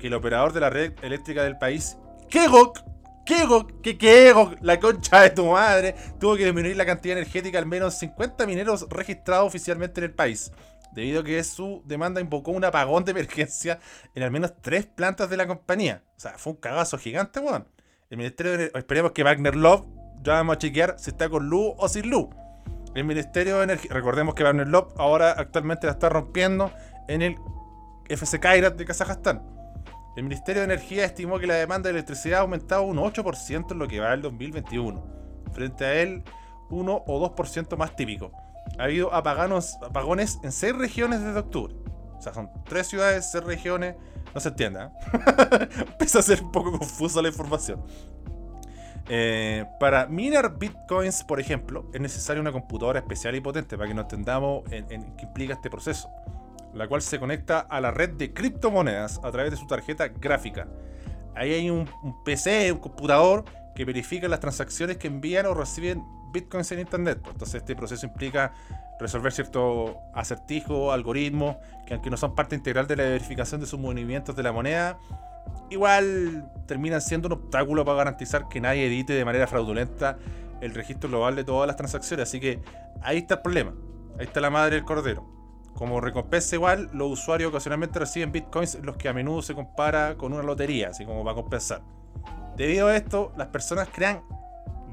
que el operador de la red eléctrica del país, Kegok, Kegok, que Kegok, la concha de tu madre, tuvo que disminuir la cantidad energética al menos 50 mineros registrados oficialmente en el país, debido a que su demanda invocó un apagón de emergencia en al menos tres plantas de la compañía. O sea, fue un cagazo gigante, weón. El Ministerio de Esperemos que Wagner Love, ya vamos a chequear si está con luz o sin luz. El Ministerio de Energía, recordemos que Wagner Love ahora actualmente la está rompiendo en el FC Kairat de Kazajstán. El Ministerio de Energía estimó que la demanda de electricidad ha aumentado un 8% en lo que va del 2021, frente a él 1 o 2% más típico. Ha habido apaganos- apagones en 6 regiones desde octubre. O sea, son 3 ciudades, 6 regiones. No se entiende, ¿eh? Empieza a ser un poco confusa la información. Eh, para minar bitcoins, por ejemplo, es necesaria una computadora especial y potente para que nos entendamos en, en qué implica este proceso, la cual se conecta a la red de criptomonedas a través de su tarjeta gráfica. Ahí hay un, PC, un computador que verifica las transacciones que envían o reciben bitcoins en internet. Entonces este proceso implica resolver ciertos acertijos, algoritmos, que aunque no son parte integral de la verificación de sus movimientos de la moneda, igual terminan siendo un obstáculo para garantizar que nadie edite de manera fraudulenta el registro global de todas las transacciones. Así que ahí está el problema. Ahí está la madre del cordero. Como recompensa igual, los usuarios ocasionalmente reciben bitcoins, los que a menudo se compara con una lotería, así como para compensar. Debido a esto, las personas crean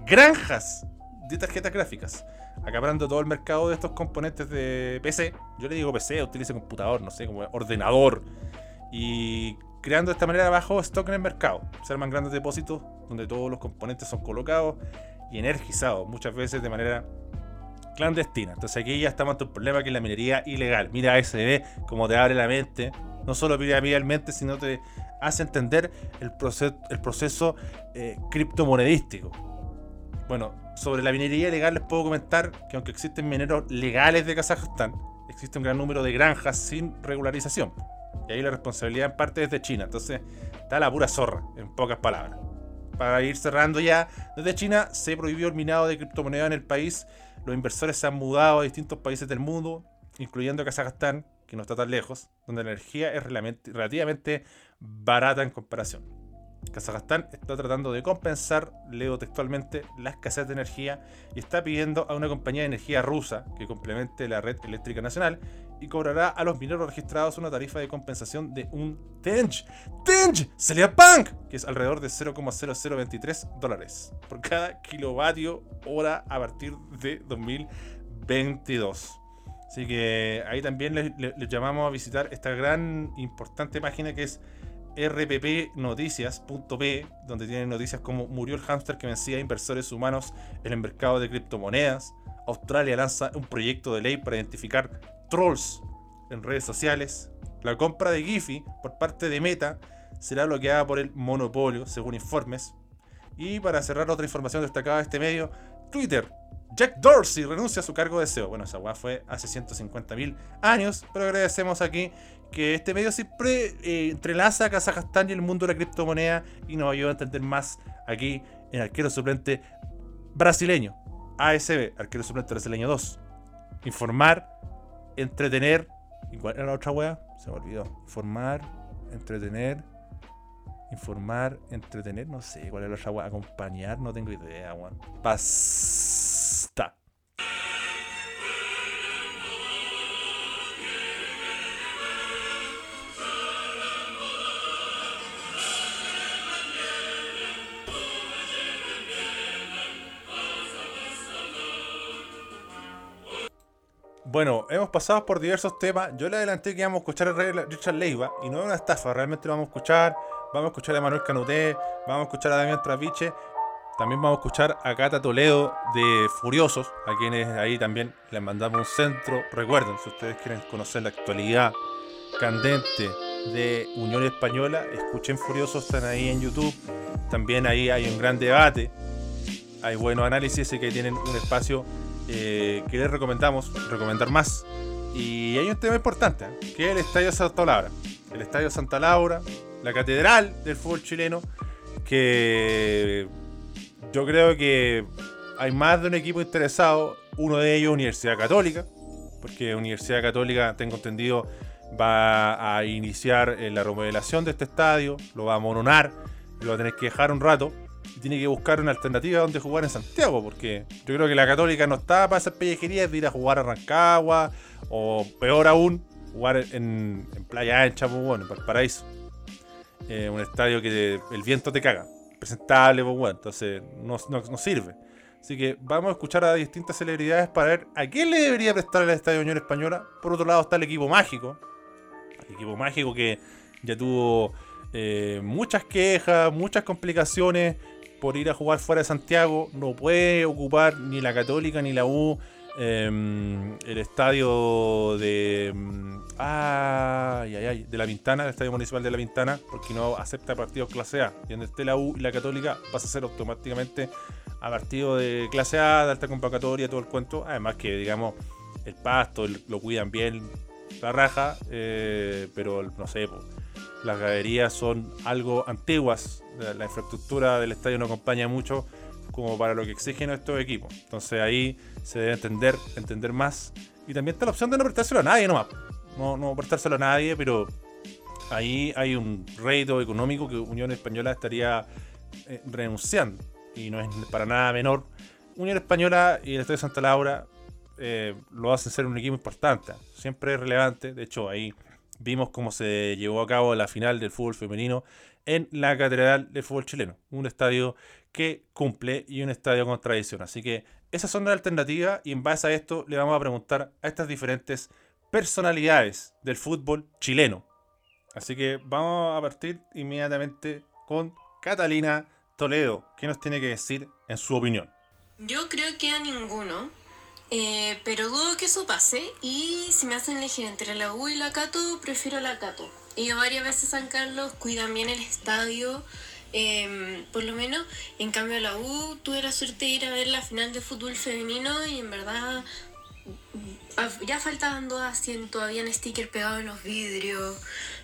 granjas de tarjetas gráficas, acaparando todo el mercado de estos componentes de PC. Yo le digo PC, utilice computador, no sé, como ordenador. Y creando de esta manera bajo stock en el mercado. Se arman grandes depósitos donde todos los componentes son colocados y energizados, muchas veces de manera clandestina. Entonces aquí ya estamos ante un problema que es la minería ilegal. Mira ASB como te abre la mente, no solo piramidalmente, sino te hace entender el proceso, el proceso eh, criptomonedístico. Bueno, sobre la minería ilegal les puedo comentar que aunque existen mineros legales de Kazajstán, existe un gran número de granjas sin regularización. Y ahí la responsabilidad en parte es de China. Entonces, está la pura zorra, en pocas palabras. Para ir cerrando ya, desde China se prohibió el minado de criptomonedas en el país. Los inversores se han mudado a distintos países del mundo, incluyendo Kazajstán, que no está tan lejos, donde la energía es relativamente barata en comparación. Kazajstán está tratando de compensar, leo textualmente, la escasez de energía y está pidiendo a una compañía de energía rusa que complemente la red eléctrica nacional y cobrará a los mineros registrados una tarifa de compensación de un TENJ, TENJ, Celia Bank, que es alrededor de 0,0023 dólares por cada kilovatio hora a partir de 2022. Así que ahí también les- les llamamos a visitar esta gran importante página que es rppnoticias.p, donde tienen noticias como murió el hámster que vencía a inversores humanos en el mercado de criptomonedas. Australia lanza un proyecto de ley para identificar trolls en redes sociales. La compra de Giphy por parte de Meta será bloqueada por el monopolio, según informes. Y para cerrar otra información destacada de este medio, Twitter. Jack Dorsey renuncia a su cargo de CEO. Bueno, esa weá fue hace 150.000 años, pero agradecemos aquí que este medio siempre eh, entrelaza a Kazajstán y el mundo de la criptomoneda y nos ayuda a entender más aquí en arquero suplente brasileño. ASB, arquero suplente brasileño 2. Informar, entretener. ¿Y cuál era la otra wea? Se me olvidó. Informar, entretener. Informar, entretener, no sé cuál es la otra wea. Acompañar, no tengo idea, weón. Basta. Bueno, hemos pasado por diversos temas. Yo le adelanté que íbamos a escuchar a Richard Leiva y no es una estafa, realmente lo vamos a escuchar. Vamos a escuchar a Manuel Canuté, vamos a escuchar a Damián Trapiche. También vamos a escuchar a Cata Toledo de Furiosos, a quienes ahí también les mandamos un centro. Recuerden, si ustedes quieren conocer la actualidad candente de Unión Española, escuchen Furiosos, están ahí en YouTube. También ahí hay un gran debate, hay buenos análisis y que tienen un espacio eh, que les recomendamos, recomendar más. Y hay un tema importante, ¿eh? que es el Estadio Santa Laura. El Estadio Santa Laura, la catedral del fútbol chileno, que yo creo que hay más de un equipo interesado, uno de ellos Universidad Católica, porque Universidad Católica, tengo entendido, va a iniciar eh, la remodelación de este estadio, lo va a mononar, lo va a tener que dejar un rato tiene que buscar una alternativa donde jugar en Santiago, porque yo creo que la Católica no está para esas pellejerías de ir a jugar a Rancagua, o peor aún, jugar en, en Playa Ancha, pues bueno, en Valparaíso. Eh, un estadio que el viento te caga, presentable, pues bueno, entonces no, no- no sirve. Así que vamos a escuchar a distintas celebridades para ver a quién le debería prestar el Estadio Unión Española. Por otro lado está el equipo mágico, el equipo mágico que ya tuvo eh, muchas quejas, muchas complicaciones por ir a jugar fuera de Santiago. No puede ocupar ni la Católica ni la U eh, el estadio de. mm, Ay, ay, de la Pintana, el estadio municipal de la Pintana, porque no acepta partidos clase A. Y donde esté la U y la Católica pasa a ser automáticamente a partido de clase A, de alta convocatoria, todo el cuento. Además que, digamos, el pasto lo cuidan bien, la raja, eh, pero no sé, po, las galerías son algo antiguas, la, infraestructura del estadio no acompaña mucho como para lo que exigen estos equipos. Entonces ahí se debe entender, entender más. Y también está la opción de no prestárselo a nadie nomás. No, no prestárselo a nadie, pero ahí hay un rédito económico que Unión Española estaría eh, renunciando. Y no es para nada menor. Unión Española y el Estadio Santa Laura eh, lo hacen ser un equipo importante. Siempre es relevante. De hecho, ahí vimos cómo se llevó a cabo la final del fútbol femenino en la Catedral del Fútbol Chileno. Un estadio que cumple y un estadio con tradición. Así que esas son las alternativas y en base a esto le vamos a preguntar a estas diferentes personalidades del fútbol chileno. Así que vamos a partir inmediatamente con Catalina Toledo. ¿Qué nos tiene que decir en su opinión? Yo creo que a ninguno, eh, pero dudo que eso pase y si me hacen elegir entre la U y la Cato, prefiero la Cato. He ido varias veces a San Carlos, cuidan bien el estadio, eh, por lo menos. En cambio la U tuve la suerte de ir a ver la final de fútbol femenino y en verdad ah, ya faltaban dos asientos, habían stickers pegados en los vidrios.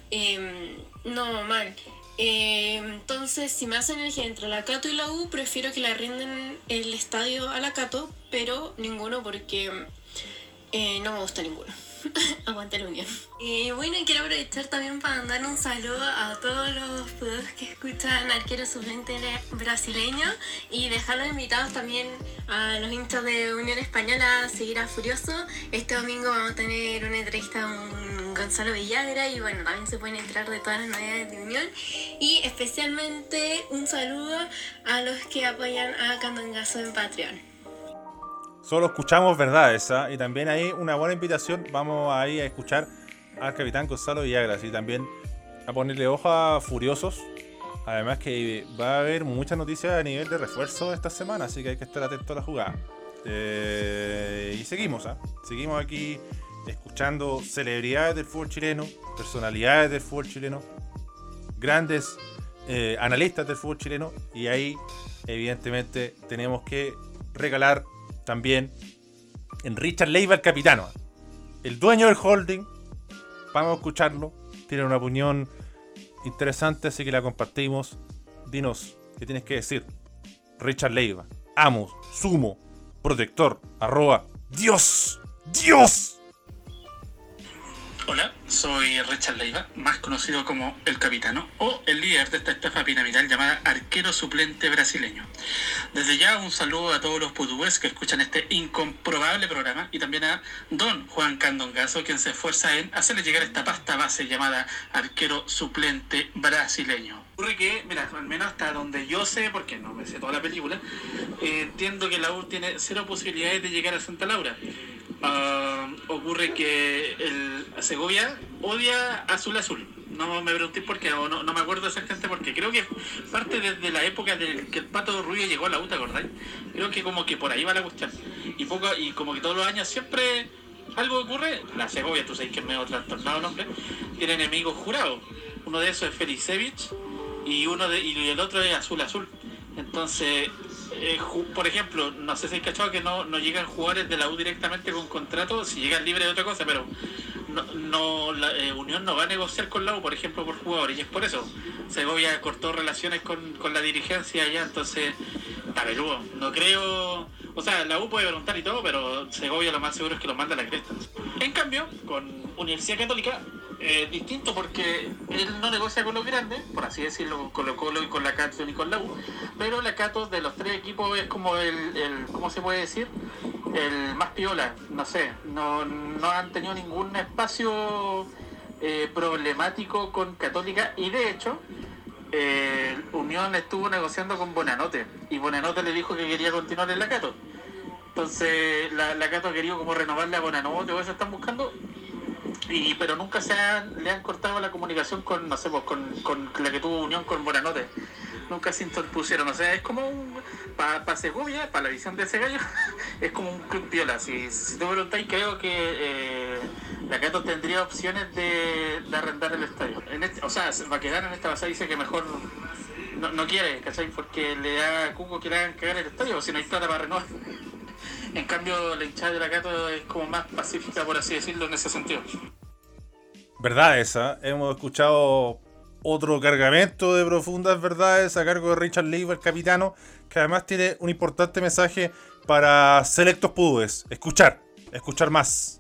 em, no, mal. Em, entonces, si me hacen elegir entre la Cato y la U, prefiero que le rinden el estadio a la Cato, pero ninguno porque eh, no me gusta ninguno. Aguante la unión. Y bueno, quiero aprovechar también para mandar un saludo a todos los pudos que escuchan arquero suplente brasileño y dejarlos invitados también a los hinchas de Unión Española a seguir a Furioso. Este domingo vamos a tener una entrevista con Gonzalo Villagra y bueno, también se pueden enterar de todas las novedades de Unión. Y especialmente un saludo a los que apoyan a Candongazo en Patreon. Solo escuchamos verdades, ¿ah? Y también hay una buena invitación. Vamos ahí a escuchar al capitán Gonzalo Villagra y también a ponerle ojo a Furiosos. Además que va a haber muchas noticias a nivel de refuerzo esta semana, así que hay que estar atento a la jugada. Eh, y seguimos, ¿ah? Seguimos aquí escuchando celebridades del fútbol chileno, personalidades del fútbol chileno, grandes eh, analistas del fútbol chileno y ahí evidentemente tenemos que regalar también en Richard Leiva, el capitano, el dueño del holding. Vamos a escucharlo. Tiene una opinión interesante, así que la compartimos. Dinos, ¿qué tienes que decir? Richard Leiva, amo, sumo, protector, arroba, Dios, Dios. Hola, soy Richard Leiva, más conocido como El Capitano, o el líder de esta estafa piramidal llamada Arquero Suplente Brasileño. Desde ya un saludo a todos los portugueses que escuchan este incomprobable programa y también a Don Juan Candongazo, quien se esfuerza en hacerle llegar esta pasta base llamada Arquero Suplente Brasileño. Ocurre que, mira, al menos hasta donde yo sé, porque no me sé toda la película, eh, entiendo que la U tiene cero posibilidades de llegar a Santa Laura. Ah, ocurre que el Segovia odia Azul Azul. No me pregunté por qué, o no, me acuerdo exactamente por qué. Creo que parte desde la época del que el Pato Rubio llegó a la U, ¿te acordáis? Creo que como que por ahí va la cuestión. Y poco y como que todos los años siempre algo ocurre. La Segovia, tú sabes que es medio trastornado el hombre, tiene enemigos jurados. Uno de esos es Felicevich y uno de, y el otro es Azul Azul. Entonces, eh, por ejemplo, no sé si hay cachado que no, no llegan jugadores de la U directamente con contrato, si llegan libres de otra cosa, pero no la eh, Unión no va a negociar con la U, por ejemplo, por jugadores, y es por eso. Segovia cortó relaciones con, con la dirigencia allá, entonces, está peludo. No creo. O sea, la U puede preguntar y todo, pero Segovia lo más seguro es que lo manda a la cresta. En cambio, con Universidad Católica, eh, distinto porque él no negocia con los grandes, por así decirlo, con Colo Colo y con la Cato y con la U, pero la Cato de los tres equipos es como el, el ¿cómo se puede decir? El más piola, no sé, no, han tenido ningún espacio eh, problemático con Católica y de hecho eh, Unión estuvo negociando con Bonanote y Bonanote le dijo que quería continuar en la Cato. Entonces la, la Cato ha como renovarle a Bonanote o eso están buscando y pero nunca se han, le han cortado la comunicación con, no sé, pues, con, con la que tuvo unión con Moranote. Nunca se interpusieron, o sea, es como un, para Segovia, para la visión de ese gallo, es como un club piola. Si, si tú me preguntáis, creo que eh, la Cato tendría opciones de, de arrendar el estadio. Este- o sea, se va a quedar en esta base, dice que mejor no, no quiere, ¿cachai? Porque le da a Cuco que le hagan cagar el estadio, si no hay plata para renovar. En cambio, la hinchada de la Cato es como más pacífica, por así decirlo, en ese sentido. Verdad esa. Hemos escuchado otro cargamento de profundas verdades a cargo de Richard Leiva, el capitano, que además tiene un importante mensaje para selectos pudúes. Escuchar, escuchar más.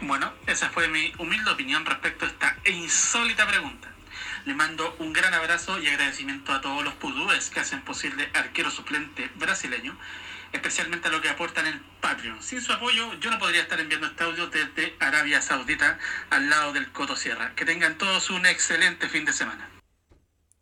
Bueno, esa fue mi humilde opinión respecto a esta insólita pregunta. Le mando un gran abrazo y agradecimiento a todos los pudúes que hacen posible arquero suplente brasileño, especialmente a los que aportan el Patreon. Sin su apoyo, yo no podría estar enviando este audio desde Arabia Saudita, al lado del Coto Sierra. Que tengan todos un excelente fin de semana.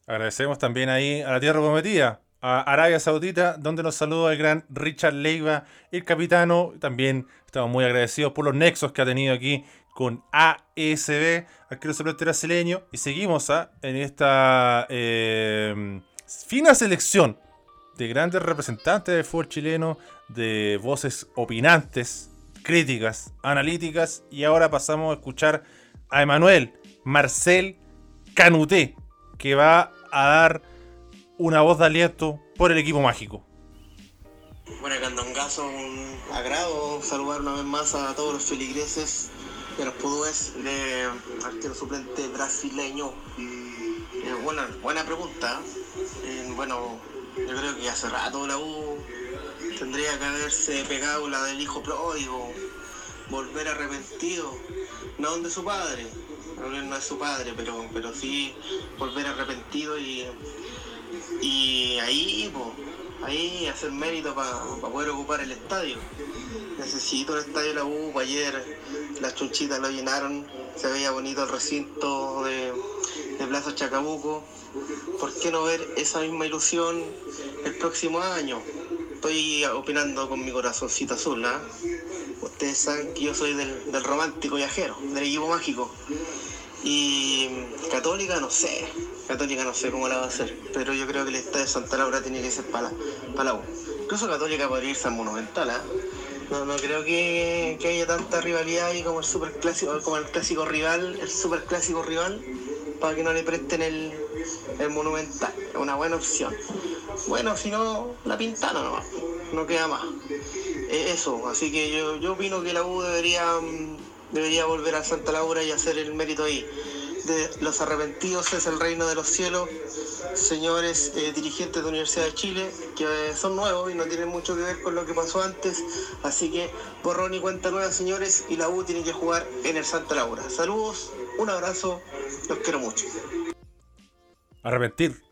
Agradecemos también ahí a la tierra prometida, a Arabia Saudita, donde nos saluda el gran Richard Leiva, el capitano. También estamos muy agradecidos por los nexos que ha tenido aquí con ASB, arquero suplente brasileño. Y seguimos ¿ah? en esta eh, fina selección de grandes representantes del fútbol chileno, de voces opinantes, críticas, analíticas. Y ahora pasamos a escuchar a Emanuel Marcel Canuté, que va a dar una voz de aliento por el equipo mágico. Bueno, Candongazo, un agrado saludar una vez más a todos los feligreses de los pudúes de arquero suplente brasileño. Eh, buena, buena pregunta. Eh, bueno, yo creo que hace rato la U tendría que haberse pegado la del hijo pródigo, volver arrepentido, no donde su padre, no es su padre, pero, pero sí volver arrepentido y, y ahí, ahí hacer mérito para poder ocupar el estadio. Necesito el estadio de la U, ayer las chunchitas lo llenaron, se veía bonito el recinto de, Plaza Chacabuco. ¿Por qué no ver esa misma ilusión el próximo año? Estoy opinando con mi corazoncito azul, ¿ah? Ustedes saben que yo soy del, romántico viajero, del equipo mágico. Y Católica no sé, Católica no sé cómo la va a hacer, pero yo creo que el estadio de Santa Laura tiene que ser para la, la U. Incluso Católica podría irse al Monumental, ¿ah? No, no creo que, que haya tanta rivalidad ahí como el super clásico, como el clásico rival, el super clásico rival, para que no le presten el, el Monumental. Es una buena opción. Bueno, si no, la pintana nomás, no queda más. Eh, eso, así que yo, yo opino que la U debería, mm, debería volver a Santa Laura y hacer el mérito ahí. Los arrepentidos es el reino de los cielos, señores eh, dirigentes de la Universidad de Chile, que eh, son nuevos y no tienen mucho que ver con lo que pasó antes, así que borrón y cuenta nueva, señores, y la U tiene que jugar en el Santa Laura. Saludos, un abrazo, los quiero mucho. Arrepentir.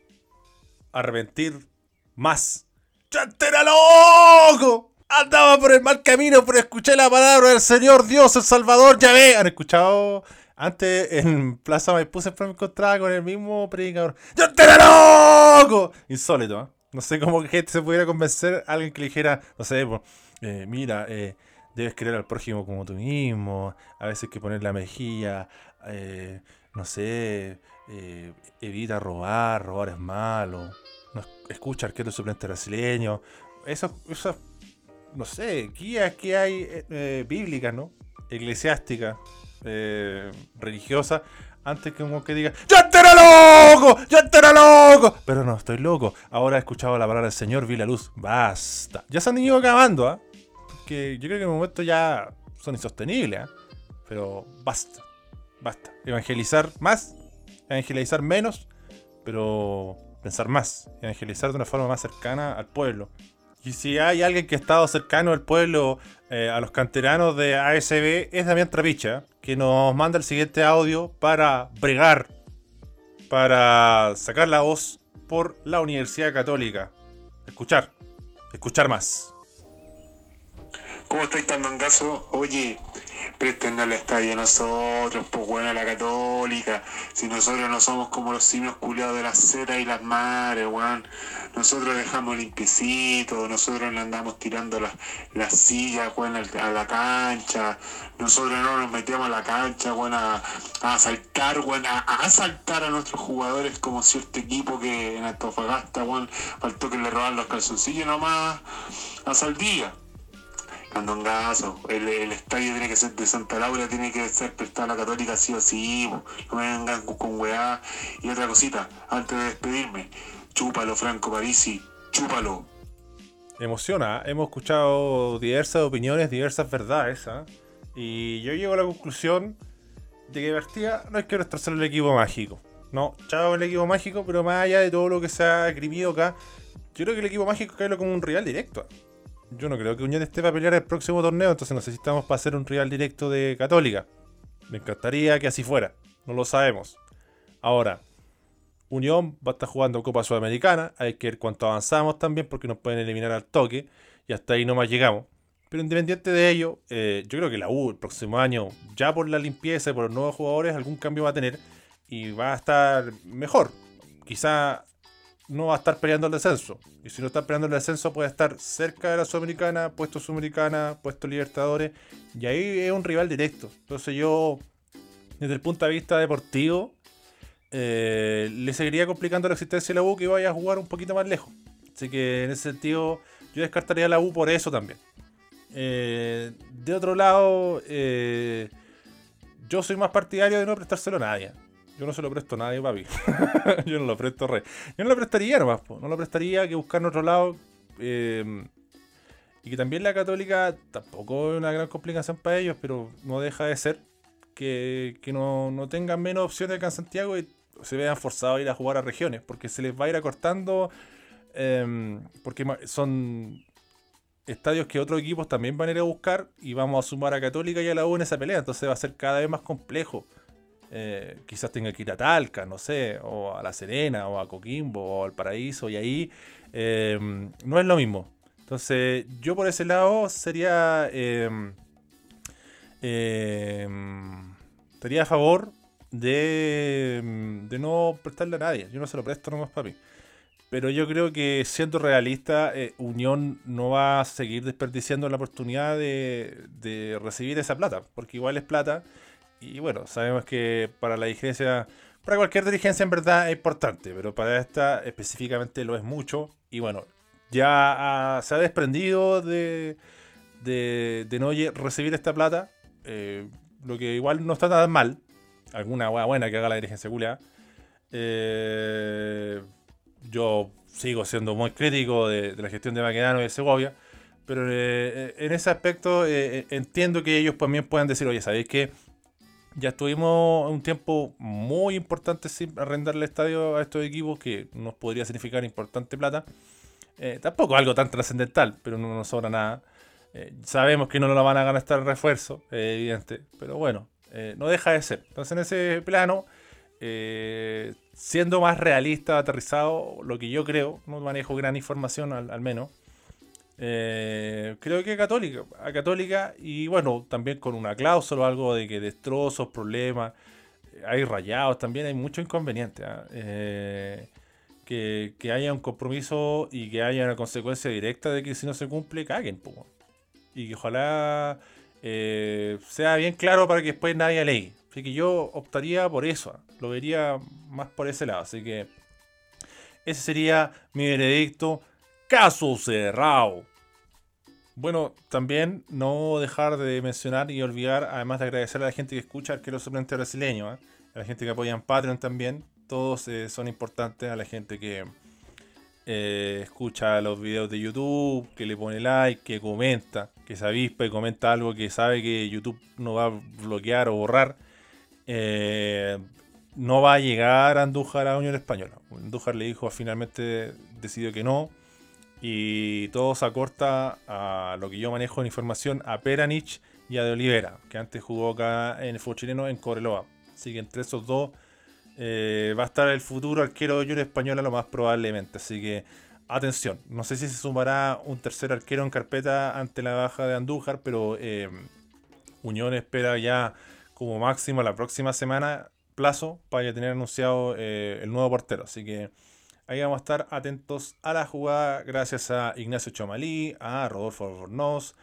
Arrepentir más. ¡Chantera loco! Andaba por el mal camino, pero escuché la palabra del Señor Dios, el Salvador, ya ve. ¿Han escuchado? Antes en Plaza Maipú siempre me encontraba con el mismo predicador. ¡Chantera loco! Insólito, ¿eh? No sé cómo gente se pudiera convencer a alguien que le dijera, no sé, pues, eh, mira, eh, debes querer al prójimo como tú mismo, a veces hay que poner la mejilla, eh, no sé, eh, evita robar, robar es malo, no es- escucha arquero suplente brasileño, eso, eso, no sé, guías que hay eh, bíblicas, ¿no? Eclesiásticas, eh, religiosas, antes que como que diga, ¡Ya era loco! ¡Ya era loco! Pero no, estoy loco. Ahora he escuchado la palabra del Señor, vi la luz. Basta. Ya se han ido acabando, ¿ah? Que yo creo que en un momento ya son insostenibles, ¿ah? Pero basta. Basta. Evangelizar más, evangelizar menos, pero pensar más. Evangelizar de una forma más cercana al pueblo. Y si hay alguien que ha estado cercano al pueblo, eh, a los canteranos de ASB, es Damián Trapicha, que nos manda el siguiente audio para bregar, para sacar la voz por la Universidad Católica. Escuchar, escuchar más. ¿Cómo estáis tan mangazo? Oye, presten al estadio a nosotros, pues bueno, a la católica. Si nosotros no somos como los simios culiados de las ceras y las mares, weón. Nosotros dejamos limpiecito, nosotros le andamos tirando las, las sillas, weón, a la cancha. Nosotros no nos metemos a la cancha, weón, a, asaltar, a, asaltar a nuestros jugadores como cierto equipo que en Antofagasta, weón, faltó que le roban los calzoncillos nomás a Saldía. Candongazo, el, el estadio tiene que ser de Santa Laura, tiene que ser prestado a la Católica sí o sí, no me vengan con, weá. Y otra cosita, antes de despedirme, chúpalo Franco Parisi, chúpalo. Emociona, ¿eh? hemos escuchado diversas opiniones, diversas verdades, ¿ah? y yo llego a la conclusión de que García no hay que retrasar el equipo mágico. No, chao el equipo mágico, pero más allá de todo lo que se ha escribido acá, yo creo que el equipo mágico cae como un rival directo. Yo no creo que Unión esté para pelear el próximo torneo, entonces necesitamos para hacer un rival directo de Católica. Me encantaría que así fuera, no lo sabemos. Ahora, Unión va a estar jugando Copa Sudamericana. Hay que ver cuánto avanzamos también, porque nos pueden eliminar al toque. Y hasta ahí nomás llegamos. Pero independiente de ello, eh, yo creo que la U el próximo año, ya por la limpieza y por los nuevos jugadores, algún cambio va a tener. Y va a estar mejor. Quizá no va a estar peleando el descenso. Y si no está peleando el descenso, puede estar cerca de la Sudamericana, puesto Sudamericana, puesto Libertadores. Y ahí es un rival directo. Entonces yo, desde el punto de vista deportivo, eh, le seguiría complicando la existencia de la U que vaya a jugar un poquito más lejos. Así que en ese sentido, yo descartaría la U por eso también. Eh, de otro lado, eh, yo soy más partidario de no prestárselo a nadie. Yo no se lo presto a nadie, papi. yo no lo presto re. Yo no lo prestaría nomás, po. no lo prestaría que buscar en otro lado. eh, Y que también la Católica tampoco es una gran complicación para ellos, pero no deja de ser que, que no, no tengan menos opciones que en Santiago y se vean forzados a ir a jugar a regiones, porque se les va a ir acortando, em, porque son estadios que otros equipos también van a ir a buscar y vamos a sumar a Católica y a la U en esa pelea, entonces va a ser cada vez más complejo. Eh, quizás tenga que ir a Talca, no sé, o a La Serena, o a Coquimbo, o al Paraíso, y ahí eh, no es lo mismo. Entonces, yo por ese lado sería. eh, estaría a favor de, no prestarle a nadie. Yo no se lo presto nomás, papi. Pero yo creo que siendo realista, Unión no va a seguir desperdiciando la oportunidad de recibir esa plata, porque igual es plata. Y bueno, sabemos que para la dirigencia, para cualquier dirigencia en verdad es importante, pero para esta específicamente lo es mucho. Y bueno, ya se ha desprendido de, de, no recibir esta plata, eh, lo que igual no está nada mal. Alguna hueá buena que haga la dirigencia culia. Eh, yo sigo siendo muy crítico de, la gestión de Maquedano y de Segovia, pero eh, en ese aspecto eh, eh, entiendo que ellos también puedan decir, oye, ¿sabéis que ya estuvimos un tiempo muy importante sin arrendarle estadio a estos equipos que nos podría significar importante plata? Eh, tampoco algo tan trascendental, pero no nos sobra nada. Eh, sabemos que no lo van a gastar en refuerzo, eh, evidente, pero bueno, eh, no deja de ser. Entonces, en ese plano, eh, siendo más realista, aterrizado, lo que yo creo, no manejo gran información al menos, eh, creo que Católica, a Católica, y bueno, también con una cláusula o algo de que destrozos, problemas, eh, hay rayados también, hay muchos inconvenientes. ¿ah? Eh, que, que haya un compromiso y que haya una consecuencia directa de que si no se cumple, caguen. Y que ojalá sea bien claro para que después nadie alegue. Así que yo optaría por eso, ¿ah? lo vería más por ese lado. Así que ese sería mi veredicto. Caso cerrado. Bueno, también no dejar de mencionar y olvidar, además de agradecer a la gente que escucha Arquero Suplente Brasileño, ¿eh? a la gente que apoya en Patreon también. Todos eh, son importantes, a la gente que eh, escucha los videos de YouTube, que le pone like, que comenta, que se avispa y comenta algo que sabe que YouTube no va a bloquear o borrar. Eh, no va a llegar Andújar a Unión Española. Andújar le dijo, finalmente decidió que no. Y todo se acorta a lo que yo manejo en información a Peranich y a De Olivera, que antes jugó acá en el fútbol chileno en Coreloa. Así que entre esos dos eh, va a estar el futuro arquero de Unión Española lo más probablemente. Así que atención, no sé si se sumará un tercer arquero en carpeta ante la baja de Andújar, pero eh, Unión espera ya como máximo la próxima semana plazo para ya tener anunciado eh, el nuevo portero. Así que ahí vamos a estar atentos a la jugada gracias a Ignacio Chomalí, a Rodolfo Albornoz,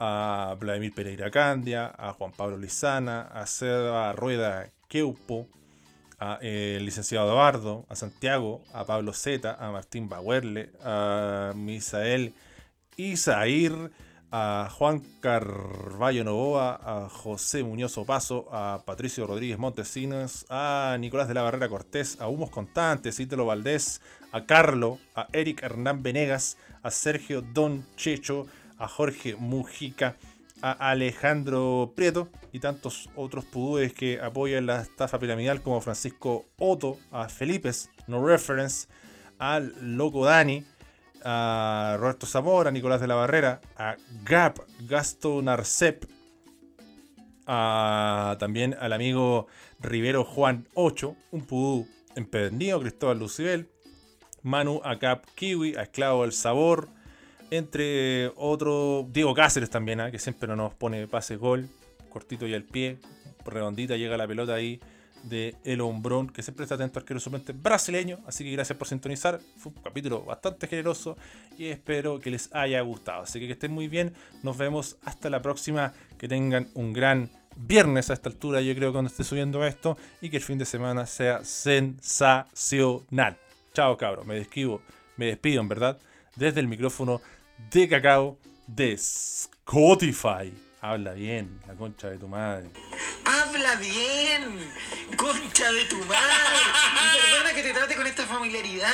a Vladimir Pereira Candia, a Juan Pablo Lizana, a Seba Rueda Queupo, a eh, el licenciado Eduardo, a Santiago, a Pablo Zeta, a Martín Bauerle, a Misael Isair, a Juan Carballo Novoa, a José Muñoz Opaso, a Patricio Rodríguez Montesinos, a Nicolás de la Barrera Cortés, a Humos Constantes, Ítalo Valdés, a Carlo, a Eric Hernán Venegas, a Sergio Don Checho, a Jorge Mujica, a Alejandro Prieto y tantos otros pudúes que apoyan la estafa piramidal como Francisco Otto, a Felipes, No Reference, al Loco Dani, a Roberto Zamora, a Nicolás de la Barrera, a Gap, Gasto Narcep, a, también al amigo Rivero Juan 8, un pudú empedernido, Cristóbal Lucibel, Manu a Cap Kiwi, a Esclavo del Sabor, entre otros, Diego Cáceres también, ¿ah? que siempre nos pone pase gol, cortito y al pie, redondita llega la pelota ahí de El Hombrón, que siempre está atento arquero suplente brasileño. Así que gracias por sintonizar. Fue un capítulo bastante generoso y espero que les haya gustado. Así que que estén muy bien. Nos vemos hasta la próxima. Que tengan un gran viernes a esta altura, yo creo, cuando esté subiendo esto. Y que el fin de semana sea sensacional. Chao, cabros. Me despido, me despido, en verdad, desde el micrófono de cacao de Spotify. Habla bien, la concha de tu madre. ¡Habla bien! ¡Concha de tu madre! Perdona que te trate con esta familiaridad,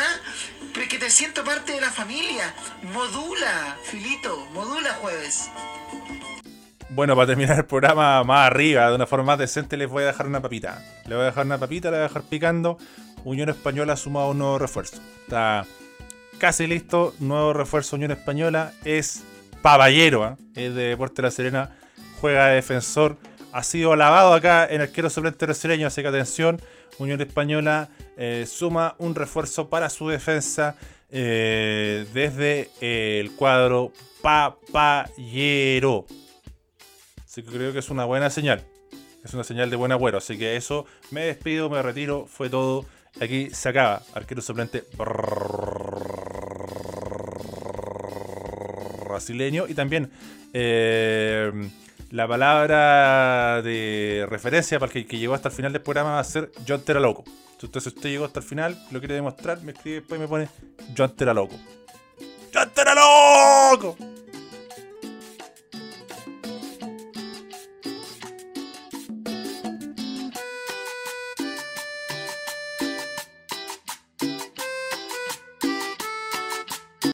Pero es que te siento parte de la familia. Modula, Filito, modula jueves. Bueno, para terminar el programa más arriba, de una forma más decente, les voy a dejar una papita. Le voy a dejar una papita, le voy a dejar picando. Unión Española ha sumado un nuevo refuerzo. Está casi listo. Nuevo refuerzo Unión Española. Es Paballero, ¿eh? es de Deporte La Serena. Juega de defensor. Ha sido alabado acá en arquero suplente brasileño. Así que atención. Unión Española eh, suma un refuerzo para su defensa eh, desde el cuadro Papayero. Así que creo que es una buena señal. Es una señal de buen agüero. Así que eso, me despido, me retiro. Fue todo. Aquí se acaba. Arquero suplente brasileño. Y también eh, la palabra de referencia para el que, que llegó hasta el final del programa va a ser John Teraloco. Entonces, si usted llegó hasta el final, lo quiere demostrar, me escribe después y me pone John Teraloco. ¡John Teraloco!